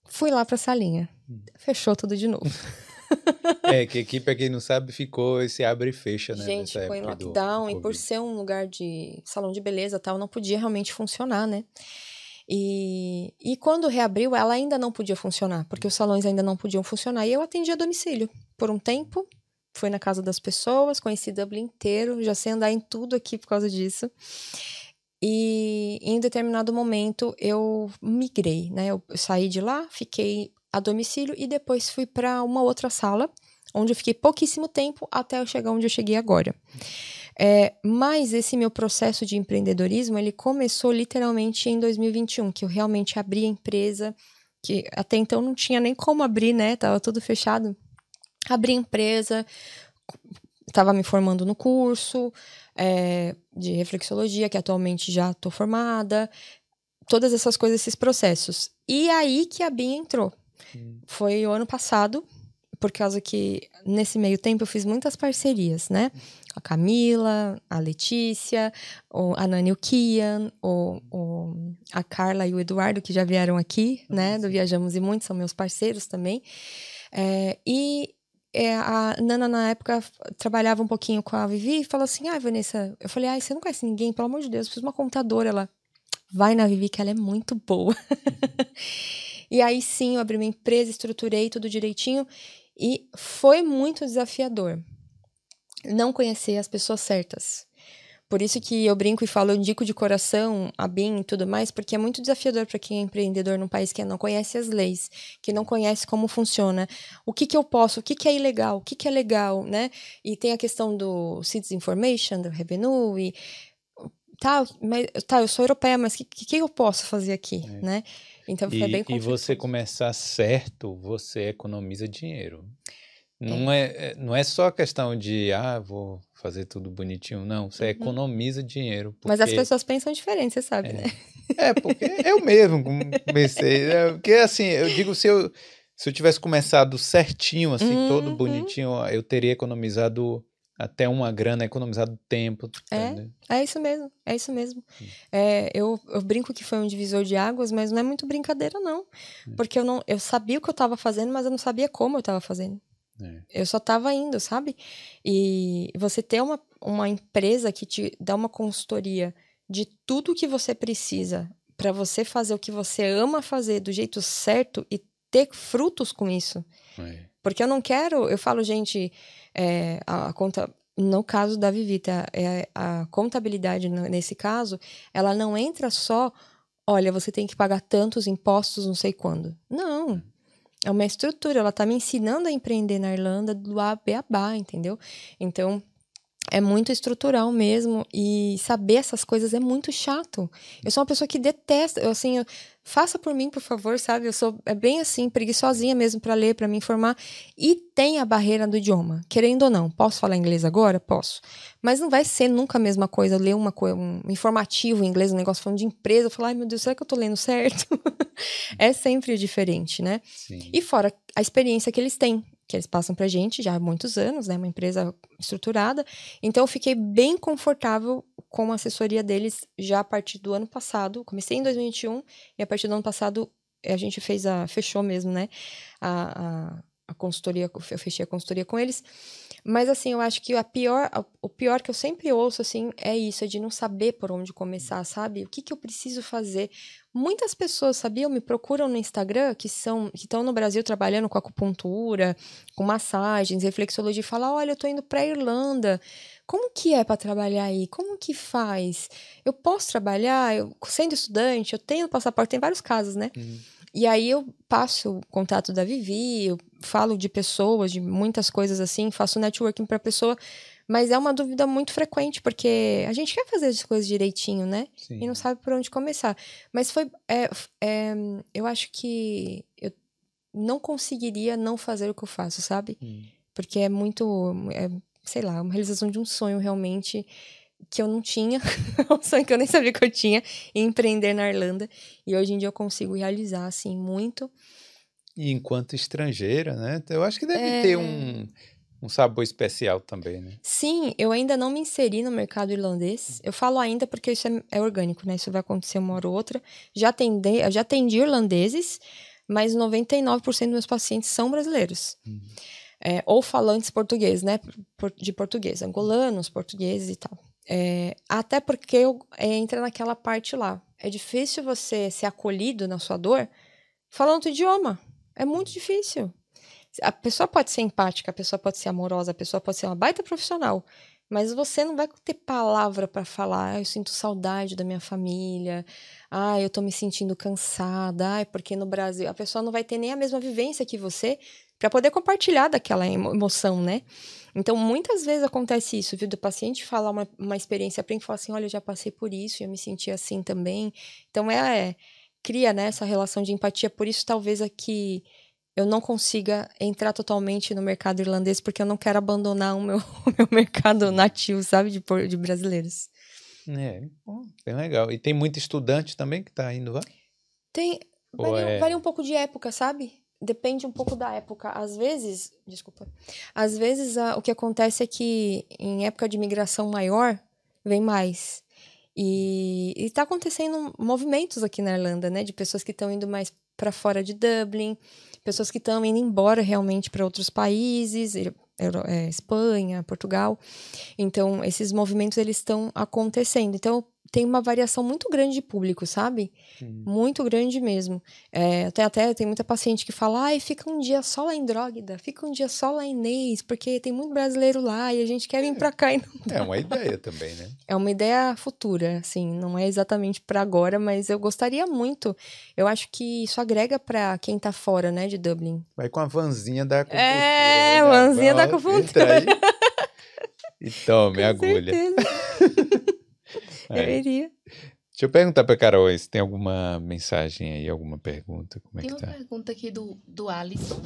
Fui lá pra salinha. Hum. Fechou tudo de novo. *laughs* é, que aqui, pra quem não sabe, ficou esse abre e fecha, né? Gente, foi em lockdown e por ser um lugar de salão de beleza tal, não podia realmente funcionar, né? E, e quando reabriu, ela ainda não podia funcionar, porque os salões ainda não podiam funcionar. E eu atendi a domicílio por um tempo, fui na casa das pessoas, conheci Dublin inteiro, já sei andar em tudo aqui por causa disso. E em determinado momento eu migrei, né? Eu saí de lá, fiquei a domicílio e depois fui para uma outra sala, onde eu fiquei pouquíssimo tempo até eu chegar onde eu cheguei agora. É, mas esse meu processo de empreendedorismo ele começou literalmente em 2021, que eu realmente abri a empresa, que até então não tinha nem como abrir, né? Tava tudo fechado. Abri a empresa, estava me formando no curso é, de reflexologia, que atualmente já estou formada, todas essas coisas, esses processos. E aí que a Bia entrou. Hum. Foi o ano passado, por causa que nesse meio tempo eu fiz muitas parcerias, né? A Camila, a Letícia, o, a Nani o Kian, o, o, a Carla e o Eduardo, que já vieram aqui, né? Do Viajamos e Muito, são meus parceiros também. É, e é, a Nana, na época, trabalhava um pouquinho com a Vivi e falou assim: Ah, Vanessa, eu falei, ai, você não conhece ninguém, pelo amor de Deus, eu preciso de uma contadora. Ela, vai na Vivi, que ela é muito boa. *laughs* e aí sim, eu abri minha empresa, estruturei tudo direitinho. E foi muito desafiador não conhecer as pessoas certas. Por isso que eu brinco e falo, eu indico de coração a BIM e tudo mais, porque é muito desafiador para quem é empreendedor num país que não conhece as leis, que não conhece como funciona, o que que eu posso, o que que é ilegal, o que que é legal, né? E tem a questão do Citizen Information, do Revenue e tá, mas tá, eu sou europeia, mas o que, que, que eu posso fazer aqui, é. né? Então foi e, bem E você começar certo, você economiza dinheiro. Não é. é, não é só questão de, ah, vou fazer tudo bonitinho, não. Você uhum. economiza dinheiro. Porque... Mas as pessoas pensam diferente, você sabe, é. né? É, porque eu mesmo comecei. É, porque assim, eu digo, se eu, se eu tivesse começado certinho, assim, uhum. todo bonitinho, eu teria economizado até uma grana, economizado tempo. É, é isso mesmo, é isso mesmo. Hum. É, eu, eu brinco que foi um divisor de águas, mas não é muito brincadeira, não. Hum. Porque eu, não, eu sabia o que eu estava fazendo, mas eu não sabia como eu estava fazendo. É. Eu só tava indo, sabe? E você ter uma, uma empresa que te dá uma consultoria de tudo que você precisa para você fazer o que você ama fazer do jeito certo e ter frutos com isso. É. Porque eu não quero, eu falo, gente, é, a, a, conta, no caso da Vivita, é, a contabilidade nesse caso, ela não entra só, olha, você tem que pagar tantos impostos, não sei quando. Não. É uma estrutura, ela tá me ensinando a empreender na Irlanda do A, a entendeu? Então, é muito estrutural mesmo e saber essas coisas é muito chato. Eu sou uma pessoa que detesta, eu, assim, eu, faça por mim, por favor, sabe? Eu sou é bem assim, preguiçosinha mesmo para ler, para me informar. E tem a barreira do idioma, querendo ou não. Posso falar inglês agora? Posso. Mas não vai ser nunca a mesma coisa ler uma coisa, um informativo em inglês, um negócio falando de empresa, falar, ai meu Deus, será que eu tô lendo certo? *laughs* é sempre diferente, né? Sim. E fora a experiência que eles têm que eles passam para gente já há muitos anos, né? Uma empresa estruturada. Então, eu fiquei bem confortável com a assessoria deles já a partir do ano passado. Comecei em 2021 e a partir do ano passado a gente fez a fechou mesmo, né? A, a, a consultoria, eu fechei a consultoria com eles. Mas assim, eu acho que a pior, o pior que eu sempre ouço assim é isso, é de não saber por onde começar, sabe? O que, que eu preciso fazer? Muitas pessoas, sabiam, me procuram no Instagram que são que estão no Brasil trabalhando com acupuntura, com massagens, reflexologia e falam: "Olha, eu tô indo para Irlanda. Como que é para trabalhar aí? Como que faz? Eu posso trabalhar? Eu, sendo estudante, eu tenho passaporte, tem vários casos, né? Uhum. E aí eu passo o contato da Vivi, eu falo de pessoas, de muitas coisas assim, faço networking para pessoa, mas é uma dúvida muito frequente, porque a gente quer fazer as coisas direitinho, né? Sim. E não sabe por onde começar. Mas foi. É, é, eu acho que eu não conseguiria não fazer o que eu faço, sabe? Hum. Porque é muito. É, sei lá, uma realização de um sonho realmente que eu não tinha, *laughs* um sonho que eu nem sabia que eu tinha, empreender na Irlanda. E hoje em dia eu consigo realizar, assim, muito. E enquanto estrangeira, né? Eu acho que deve é... ter um, um sabor especial também, né? Sim, eu ainda não me inseri no mercado irlandês. Eu falo ainda porque isso é, é orgânico, né? Isso vai acontecer uma hora ou outra. Já atendi, já atendi irlandeses, mas 99% dos meus pacientes são brasileiros. Uhum. É, ou falantes português, né? De português, angolanos, portugueses e tal. É, até porque eu, é, entra naquela parte lá. É difícil você ser acolhido na sua dor falando outro idioma. É muito difícil. A pessoa pode ser empática, a pessoa pode ser amorosa, a pessoa pode ser uma baita profissional, mas você não vai ter palavra para falar. Ah, eu sinto saudade da minha família. Ah, eu tô me sentindo cansada. Ah, porque no Brasil a pessoa não vai ter nem a mesma vivência que você para poder compartilhar daquela emoção, né? Então, muitas vezes acontece isso, viu? Do paciente falar uma, uma experiência para mim e falar assim: olha, eu já passei por isso e eu me senti assim também. Então, é, é cria né, essa relação de empatia. Por isso, talvez aqui eu não consiga entrar totalmente no mercado irlandês, porque eu não quero abandonar o meu, *laughs* o meu mercado nativo, sabe, de, de brasileiros. É, bem legal. E tem muito estudante também que está indo lá? Tem. Varia, é... varia um pouco de época, sabe? Depende um pouco da época. Às vezes, desculpa, às vezes a, o que acontece é que em época de migração maior, vem mais. E está acontecendo movimentos aqui na Irlanda, né? De pessoas que estão indo mais para fora de Dublin, pessoas que estão indo embora realmente para outros países, é, Espanha, Portugal. Então, esses movimentos eles estão acontecendo. Então, tem uma variação muito grande de público, sabe? Hum. Muito grande mesmo. É, até, até tem muita paciente que fala, ai, fica um dia só lá em Dróguida, fica um dia só lá em Neis, porque tem muito brasileiro lá e a gente quer vir pra cá e não dá. É uma ideia também, né? É uma ideia futura, assim, não é exatamente para agora, mas eu gostaria muito. Eu acho que isso agrega para quem tá fora, né, de Dublin. Vai com a vanzinha da acupuntura. É, né? vanzinha da acupuntura. *laughs* E tome, agulha. *laughs* É. Eu iria. Deixa eu perguntar para Carol se tem alguma mensagem aí, alguma pergunta. Como é tem que tá? uma pergunta aqui do, do Alisson.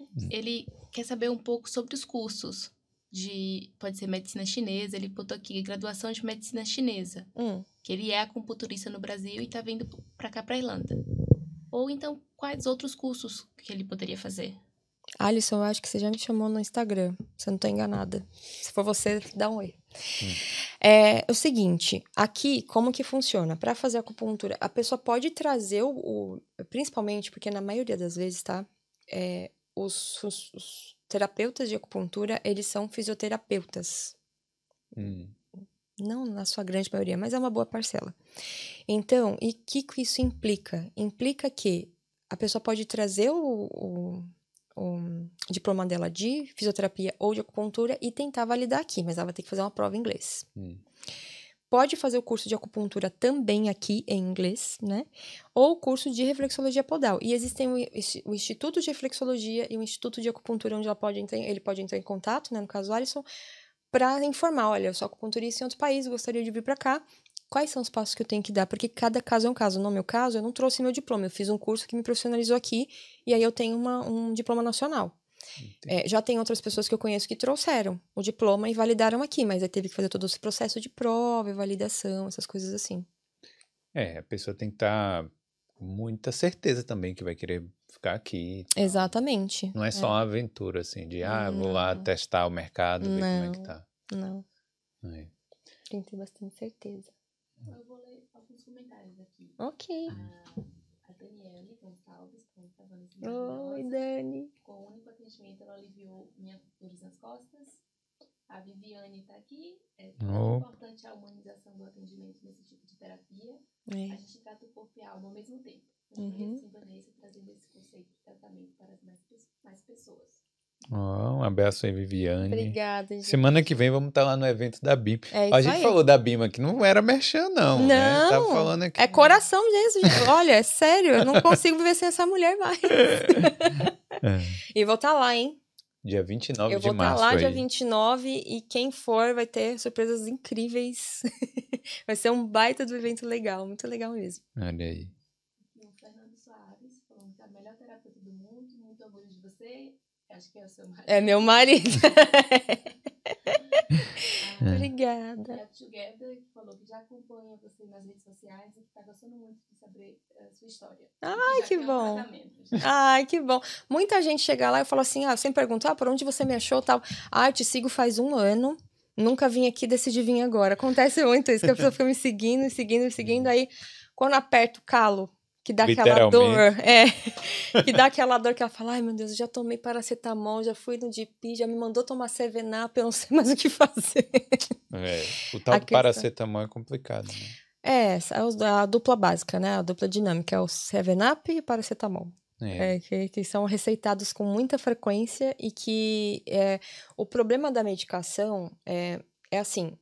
Hum. Ele quer saber um pouco sobre os cursos de. Pode ser medicina chinesa, ele botou aqui graduação de medicina chinesa. Hum. Que ele é acupunturista no Brasil e está vindo para cá, para Irlanda. Ou então, quais outros cursos que ele poderia fazer? Alisson, eu acho que você já me chamou no Instagram. Você não está enganada. Se for você, dá um oi. Hum. É, o seguinte, aqui, como que funciona? Para fazer acupuntura, a pessoa pode trazer o, o, Principalmente porque na maioria das vezes, tá? É, os, os, os, terapeutas de acupuntura, eles são fisioterapeutas. Hum. Não na sua grande maioria, mas é uma boa parcela. Então, e o que, que isso implica? Implica que a pessoa pode trazer o, o o diploma dela de fisioterapia ou de acupuntura e tentar validar aqui, mas ela vai ter que fazer uma prova em inglês. Hum. Pode fazer o curso de acupuntura também aqui em inglês, né? Ou o curso de reflexologia podal. E existem o, Instituto de Reflexologia e o Instituto de Acupuntura, onde ela pode entrar, ele pode entrar em contato, né? No caso, Alisson, para informar: olha, eu sou acupunturista em outro país, gostaria de vir para cá quais são os passos que eu tenho que dar, porque cada caso é um caso. No meu caso, eu não trouxe meu diploma, eu fiz um curso que me profissionalizou aqui e aí eu tenho uma, um diploma nacional. É, já tem outras pessoas que eu conheço que trouxeram o diploma e validaram aqui, mas aí teve que fazer todo esse processo de prova e validação, essas coisas assim. É, a pessoa tem que estar tá com muita certeza também que vai querer ficar aqui. Exatamente. Não é só é. uma aventura assim de, ah, vou lá testar o mercado, ver não, como é que tá. Não. É. Tem que ter bastante certeza. Eu vou ler alguns comentários aqui. Ok. A, a Daniele Gonçalves pergunta Oi, Dani. Com o único atendimento, ela aliviou minha dores nas costas. A Viviane está aqui. É oh. importante a humanização do atendimento nesse tipo de terapia. É. A gente trata o corpo e a alma ao mesmo tempo. Uhum. Vanessa trazendo esse conceito de tratamento para mais, mais pessoas. Oh, um abraço aí, Viviane. Obrigada, gente. Semana que vem vamos estar lá no evento da BIM. É a gente aí. falou da BIM aqui, não era merchan, não. Não. Né? Tava falando aqui. É coração mesmo. Olha, é sério, eu não consigo viver sem essa mulher mais. *laughs* é. E vou estar lá, hein? Dia 29 eu de março. Eu vou estar lá aí. dia 29 e quem for vai ter surpresas incríveis. *laughs* vai ser um baita do evento legal, muito legal mesmo. Olha aí. O Fernando Soares falando que é a melhor terapeuta do mundo, muito orgulho de você Acho que é o seu marido. É meu marido. ah, *laughs* *laughs* Obrigada. E a Together falou que já acompanha você nas redes sociais e que está gostando muito de saber a uh, sua história. Ai, que bom. Ai, que bom. Muita gente chega lá e fala assim, ah, sempre pergunta, ah, por onde você me achou tal. Ah, eu te sigo faz um ano. Nunca vim aqui, decidi vir agora. Acontece muito isso, que a pessoa fica me seguindo, seguindo, seguindo. Aí, quando aperta o calo que dá aquela dor, é, *laughs* que dá aquela dor que ela fala, ai meu Deus, eu já tomei paracetamol, já fui no GP, já me mandou tomar Sevenap, eu não sei mais o que fazer. É, o tal do paracetamol é complicado, né? É, a dupla básica, né, a dupla dinâmica, é o Sevenap e o paracetamol. É. É, que, que, são receitados com muita frequência e que é, o problema da medicação é, é assim,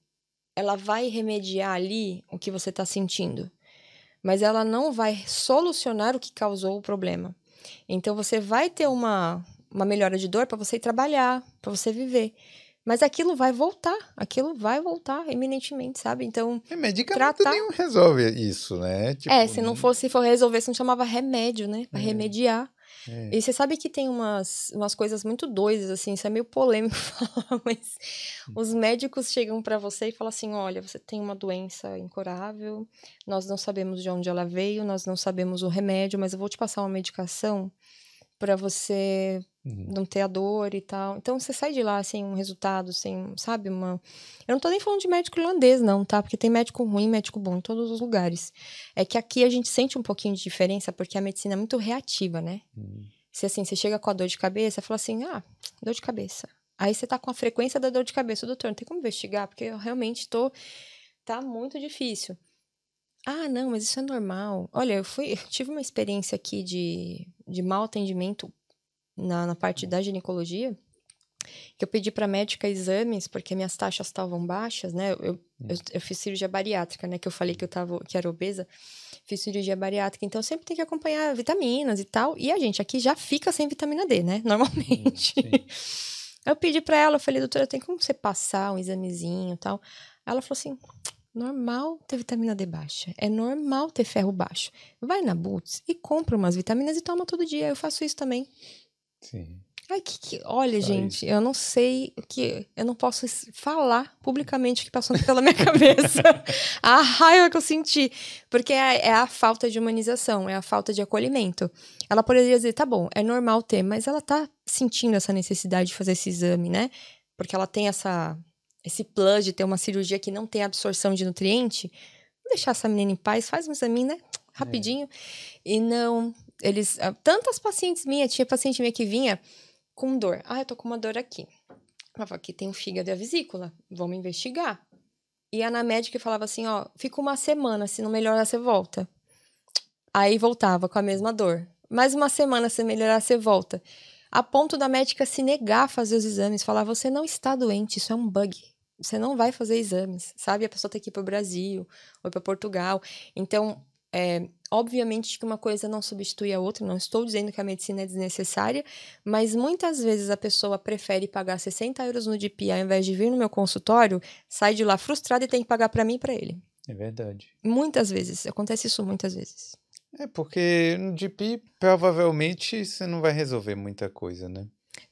ela vai remediar ali o que você está sentindo, mas ela não vai solucionar o que causou o problema. Então você vai ter uma, uma melhora de dor para você ir trabalhar, para você viver. Mas aquilo vai voltar, aquilo vai voltar eminentemente, sabe? Então. É, medicamento tratar... nenhum resolve isso, né? Tipo, é, se não fosse for resolver, se não chamava remédio, né? Pra é. remediar. É. E você sabe que tem umas, umas coisas muito doidas, assim, isso é meio polêmico *laughs* falar, mas hum. os médicos chegam para você e falam assim: olha, você tem uma doença incurável, nós não sabemos de onde ela veio, nós não sabemos o remédio, mas eu vou te passar uma medicação para você uhum. não ter a dor e tal. Então você sai de lá sem um resultado, sem, sabe, uma. Eu não tô nem falando de médico irlandês, não, tá? Porque tem médico ruim, médico bom em todos os lugares. É que aqui a gente sente um pouquinho de diferença porque a medicina é muito reativa, né? Uhum. Se assim, você chega com a dor de cabeça, fala assim: ah, dor de cabeça. Aí você tá com a frequência da dor de cabeça, doutor, não tem como investigar, porque eu realmente tô. Tá muito difícil. Ah, não, mas isso é normal. Olha, eu fui, eu tive uma experiência aqui de, de mau atendimento na, na parte da ginecologia, que eu pedi para médica exames porque minhas taxas estavam baixas, né? Eu, eu, eu, fiz cirurgia bariátrica, né? Que eu falei que eu tava, que era obesa. Fiz cirurgia bariátrica, então sempre tem que acompanhar vitaminas e tal. E a gente aqui já fica sem vitamina D, né? *laughs* Normalmente. eu pedi para ela, eu falei, doutora, tem como você passar um examezinho e tal? Ela falou assim: normal ter vitamina D baixa. É normal ter ferro baixo. Vai na Boots e compra umas vitaminas e toma todo dia. Eu faço isso também. Sim. Ai, que, que... Olha, Só gente, isso. eu não sei o que. Eu não posso falar publicamente o que passou pela minha *laughs* cabeça. a raiva que eu senti. Porque é, é, a falta de humanização, é a falta de acolhimento. Ela poderia dizer, tá bom, é normal ter, mas ela tá sentindo essa necessidade de fazer esse exame, né? Porque ela tem essa esse plus de ter uma cirurgia que não tem absorção de nutriente, vou deixar essa menina em paz, faz um exame, né? Rapidinho. É. E não, eles. Ah, tantas pacientes minhas, tinha paciente minha que vinha com dor. Ah, eu tô com uma dor aqui. Ela falou, aqui tem o fígado e a vesícula, vamos investigar. E a médica falava assim: ó, fica uma semana, se não melhorar, você volta. Aí voltava com a mesma dor. Mais uma semana, se melhorar, você volta. A ponto da médica se negar a fazer os exames, falar: você não está doente, isso é um bug você não vai fazer exames, sabe? A pessoa tem que ir para o Brasil ou para Portugal. Então, é, obviamente que uma coisa não substitui a outra, não estou dizendo que a medicina é desnecessária, mas muitas vezes a pessoa prefere pagar 60 euros no DP ao invés de vir no meu consultório, sai de lá frustrada e tem que pagar para mim e para ele. É verdade. Muitas vezes, acontece isso muitas vezes. É porque no DP provavelmente você não vai resolver muita coisa, né?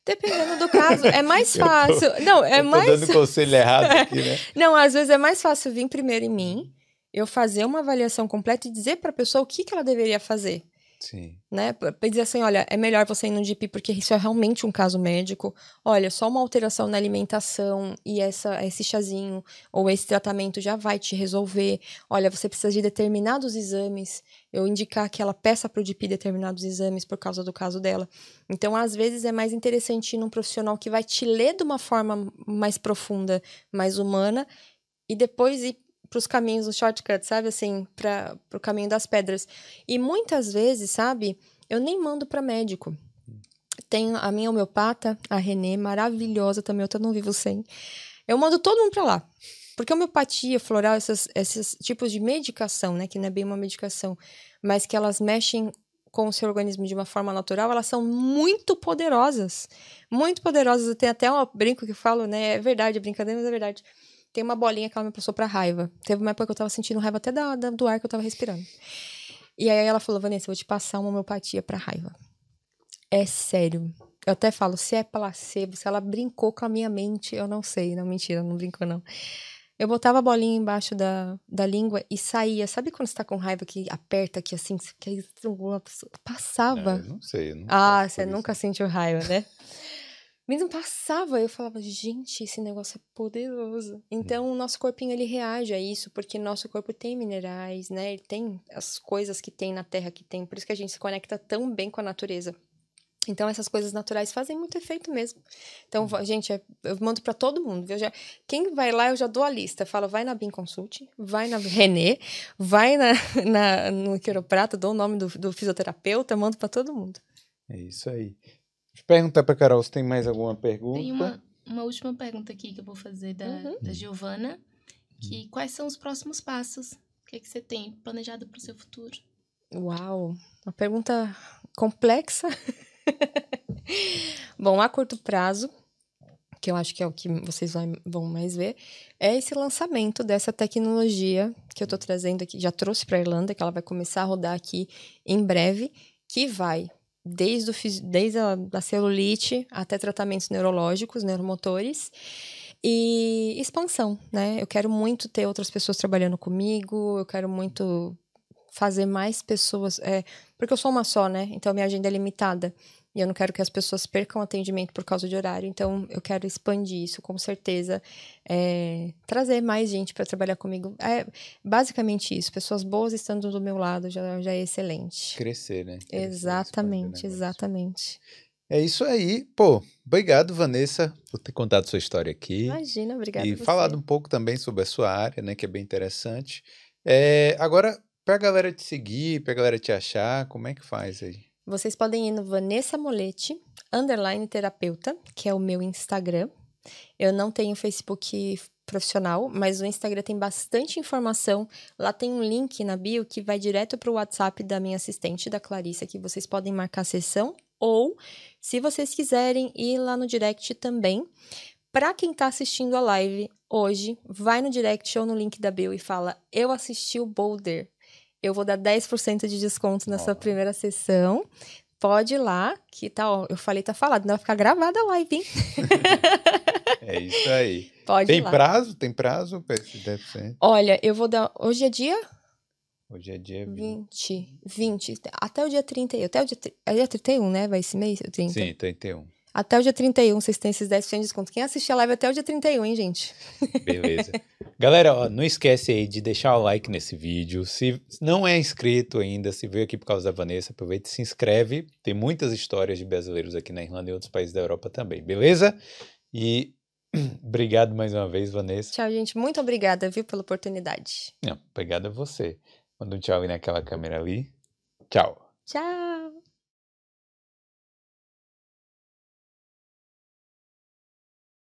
Dependendo do caso, é mais *laughs* fácil. Tô, não, é mais. dando conselho errado *laughs* aqui, né? não, às vezes é mais fácil vir primeiro em mim, eu fazer uma avaliação completa e dizer para a pessoa o que, que ela deveria fazer. Sim. Né? Pra dizer assim, olha, é melhor você ir no GP porque isso é realmente um caso médico. Olha, só uma alteração na alimentação e essa, esse chazinho ou esse tratamento já vai te resolver. Olha, você precisa de determinados exames. Eu indicar que ela peça para o GP determinados exames por causa do caso dela. Então, às vezes, é mais interessante ir num profissional que vai te ler de uma forma mais profunda, mais humana, e depois ir os caminhos, os shortcuts, sabe? Assim, para o caminho das pedras. E muitas vezes, sabe? Eu nem mando para médico. Tem a minha homeopata, a Renê, maravilhosa também, eu não vivo sem. Eu mando todo mundo para lá. Porque a homeopatia floral, esses, esses tipos de medicação, né? Que não é bem uma medicação, mas que elas mexem com o seu organismo de uma forma natural, elas são muito poderosas. Muito poderosas. Tem até um brinco que eu falo, né? É verdade, é brincadeira, mas é verdade tem uma bolinha que ela me passou pra raiva. Teve uma época que eu tava sentindo raiva até da, da, do ar que eu tava respirando. E aí ela falou, Vanessa, eu vou te passar uma homeopatia pra raiva. É sério. Eu até falo, se é placebo, se ela brincou com a minha mente, eu não sei. Não, mentira, não brincou, não. Eu botava a bolinha embaixo da, da língua e saía. Sabe quando você tá com raiva que aperta aqui assim, que passava? É, não sei. Eu não ah, você nunca sentiu raiva, né? *laughs* Mas não passava, eu falava, gente, esse negócio é poderoso. Então, o nosso corpinho, ele reage a isso, porque nosso corpo tem minerais, né? Ele tem as coisas que tem na Terra que tem, por isso que a gente se conecta tão bem com a natureza. Então, essas coisas naturais fazem muito efeito mesmo. Então, gente, é, eu mando para todo mundo. Eu já, quem vai lá, eu já dou a lista. Falo, vai na Bin Consult, vai na Renê, vai na, *laughs* na, no quiroprata, dou o nome do, do fisioterapeuta, mando para todo mundo. É isso aí. Deixa eu perguntar pra Carol se tem mais alguma pergunta. Tem uma, uma última pergunta aqui que eu vou fazer da, Uhum. da Giovana. Que quais são os próximos passos? O que, é que você tem planejado para o seu futuro? Uau, uma pergunta complexa. *laughs* Bom, a curto prazo, que eu acho que é o que vocês vão mais ver, é esse lançamento dessa tecnologia que eu tô trazendo aqui, já trouxe para Irlanda, que ela vai começar a rodar aqui em breve, que vai desde, o, desde a celulite até tratamentos neurológicos, neuromotores. E expansão, né? Eu quero muito ter outras pessoas trabalhando comigo, eu quero muito fazer mais pessoas. É, porque eu sou uma só, né? Então minha agenda é limitada. E eu não quero que as pessoas percam atendimento por causa de horário. Então eu quero expandir isso, com certeza. É, trazer mais gente para trabalhar comigo. É basicamente isso. Pessoas boas estando do meu lado já, já é excelente. Crescer, né? Crescer, Exatamente, exatamente. É isso aí. Pô, obrigado, Vanessa, por ter contado sua história aqui. Imagina, obrigada. e a falado um pouco também sobre a sua área, né? Que é bem interessante. É, agora, pra galera te seguir, pra galera te achar, como é que faz aí? Vocês podem ir no Vanessa Molete, underline terapeuta, que é o meu Instagram. Eu não tenho Facebook profissional, mas o Instagram tem bastante informação. Lá tem um link na bio que vai direto para o WhatsApp da minha assistente, da Clarissa, que vocês podem marcar a sessão. Ou, se vocês quiserem, ir lá no direct também. Para quem está assistindo a live hoje, vai no direct ou no link da bio e fala: Eu assisti o Boulder. Eu vou dar 10% de desconto nessa Ó. primeira sessão. Pode ir lá, que tá, ó, eu falei, tá falado, ainda vai ficar gravada a live, hein? *laughs* É isso aí. Pode Tem ir lá. prazo? Tem prazo pra esse 10%? Olha, eu vou dar. Hoje é dia Hoje é dia 20. 20. 20. Até o dia 31. Até o dia, é dia 31, né? Vai esse mês? O 30. Sim, 31. Até o dia 31, vocês têm esses 10% de desconto. Quem assistir a live até o dia 31, hein, gente? *laughs* Beleza. Galera, ó, não esquece aí de deixar o like nesse vídeo. Se não é inscrito ainda, se veio aqui por causa da Vanessa, aproveita e se inscreve. Tem muitas histórias de brasileiros aqui na Irlanda e outros países da Europa também, beleza? E *clears throat* obrigado mais uma vez, Vanessa. Tchau, gente. Muito obrigada, viu, pela oportunidade. Não, obrigado a você. Manda um tchau aí naquela câmera ali. Tchau. Tchau!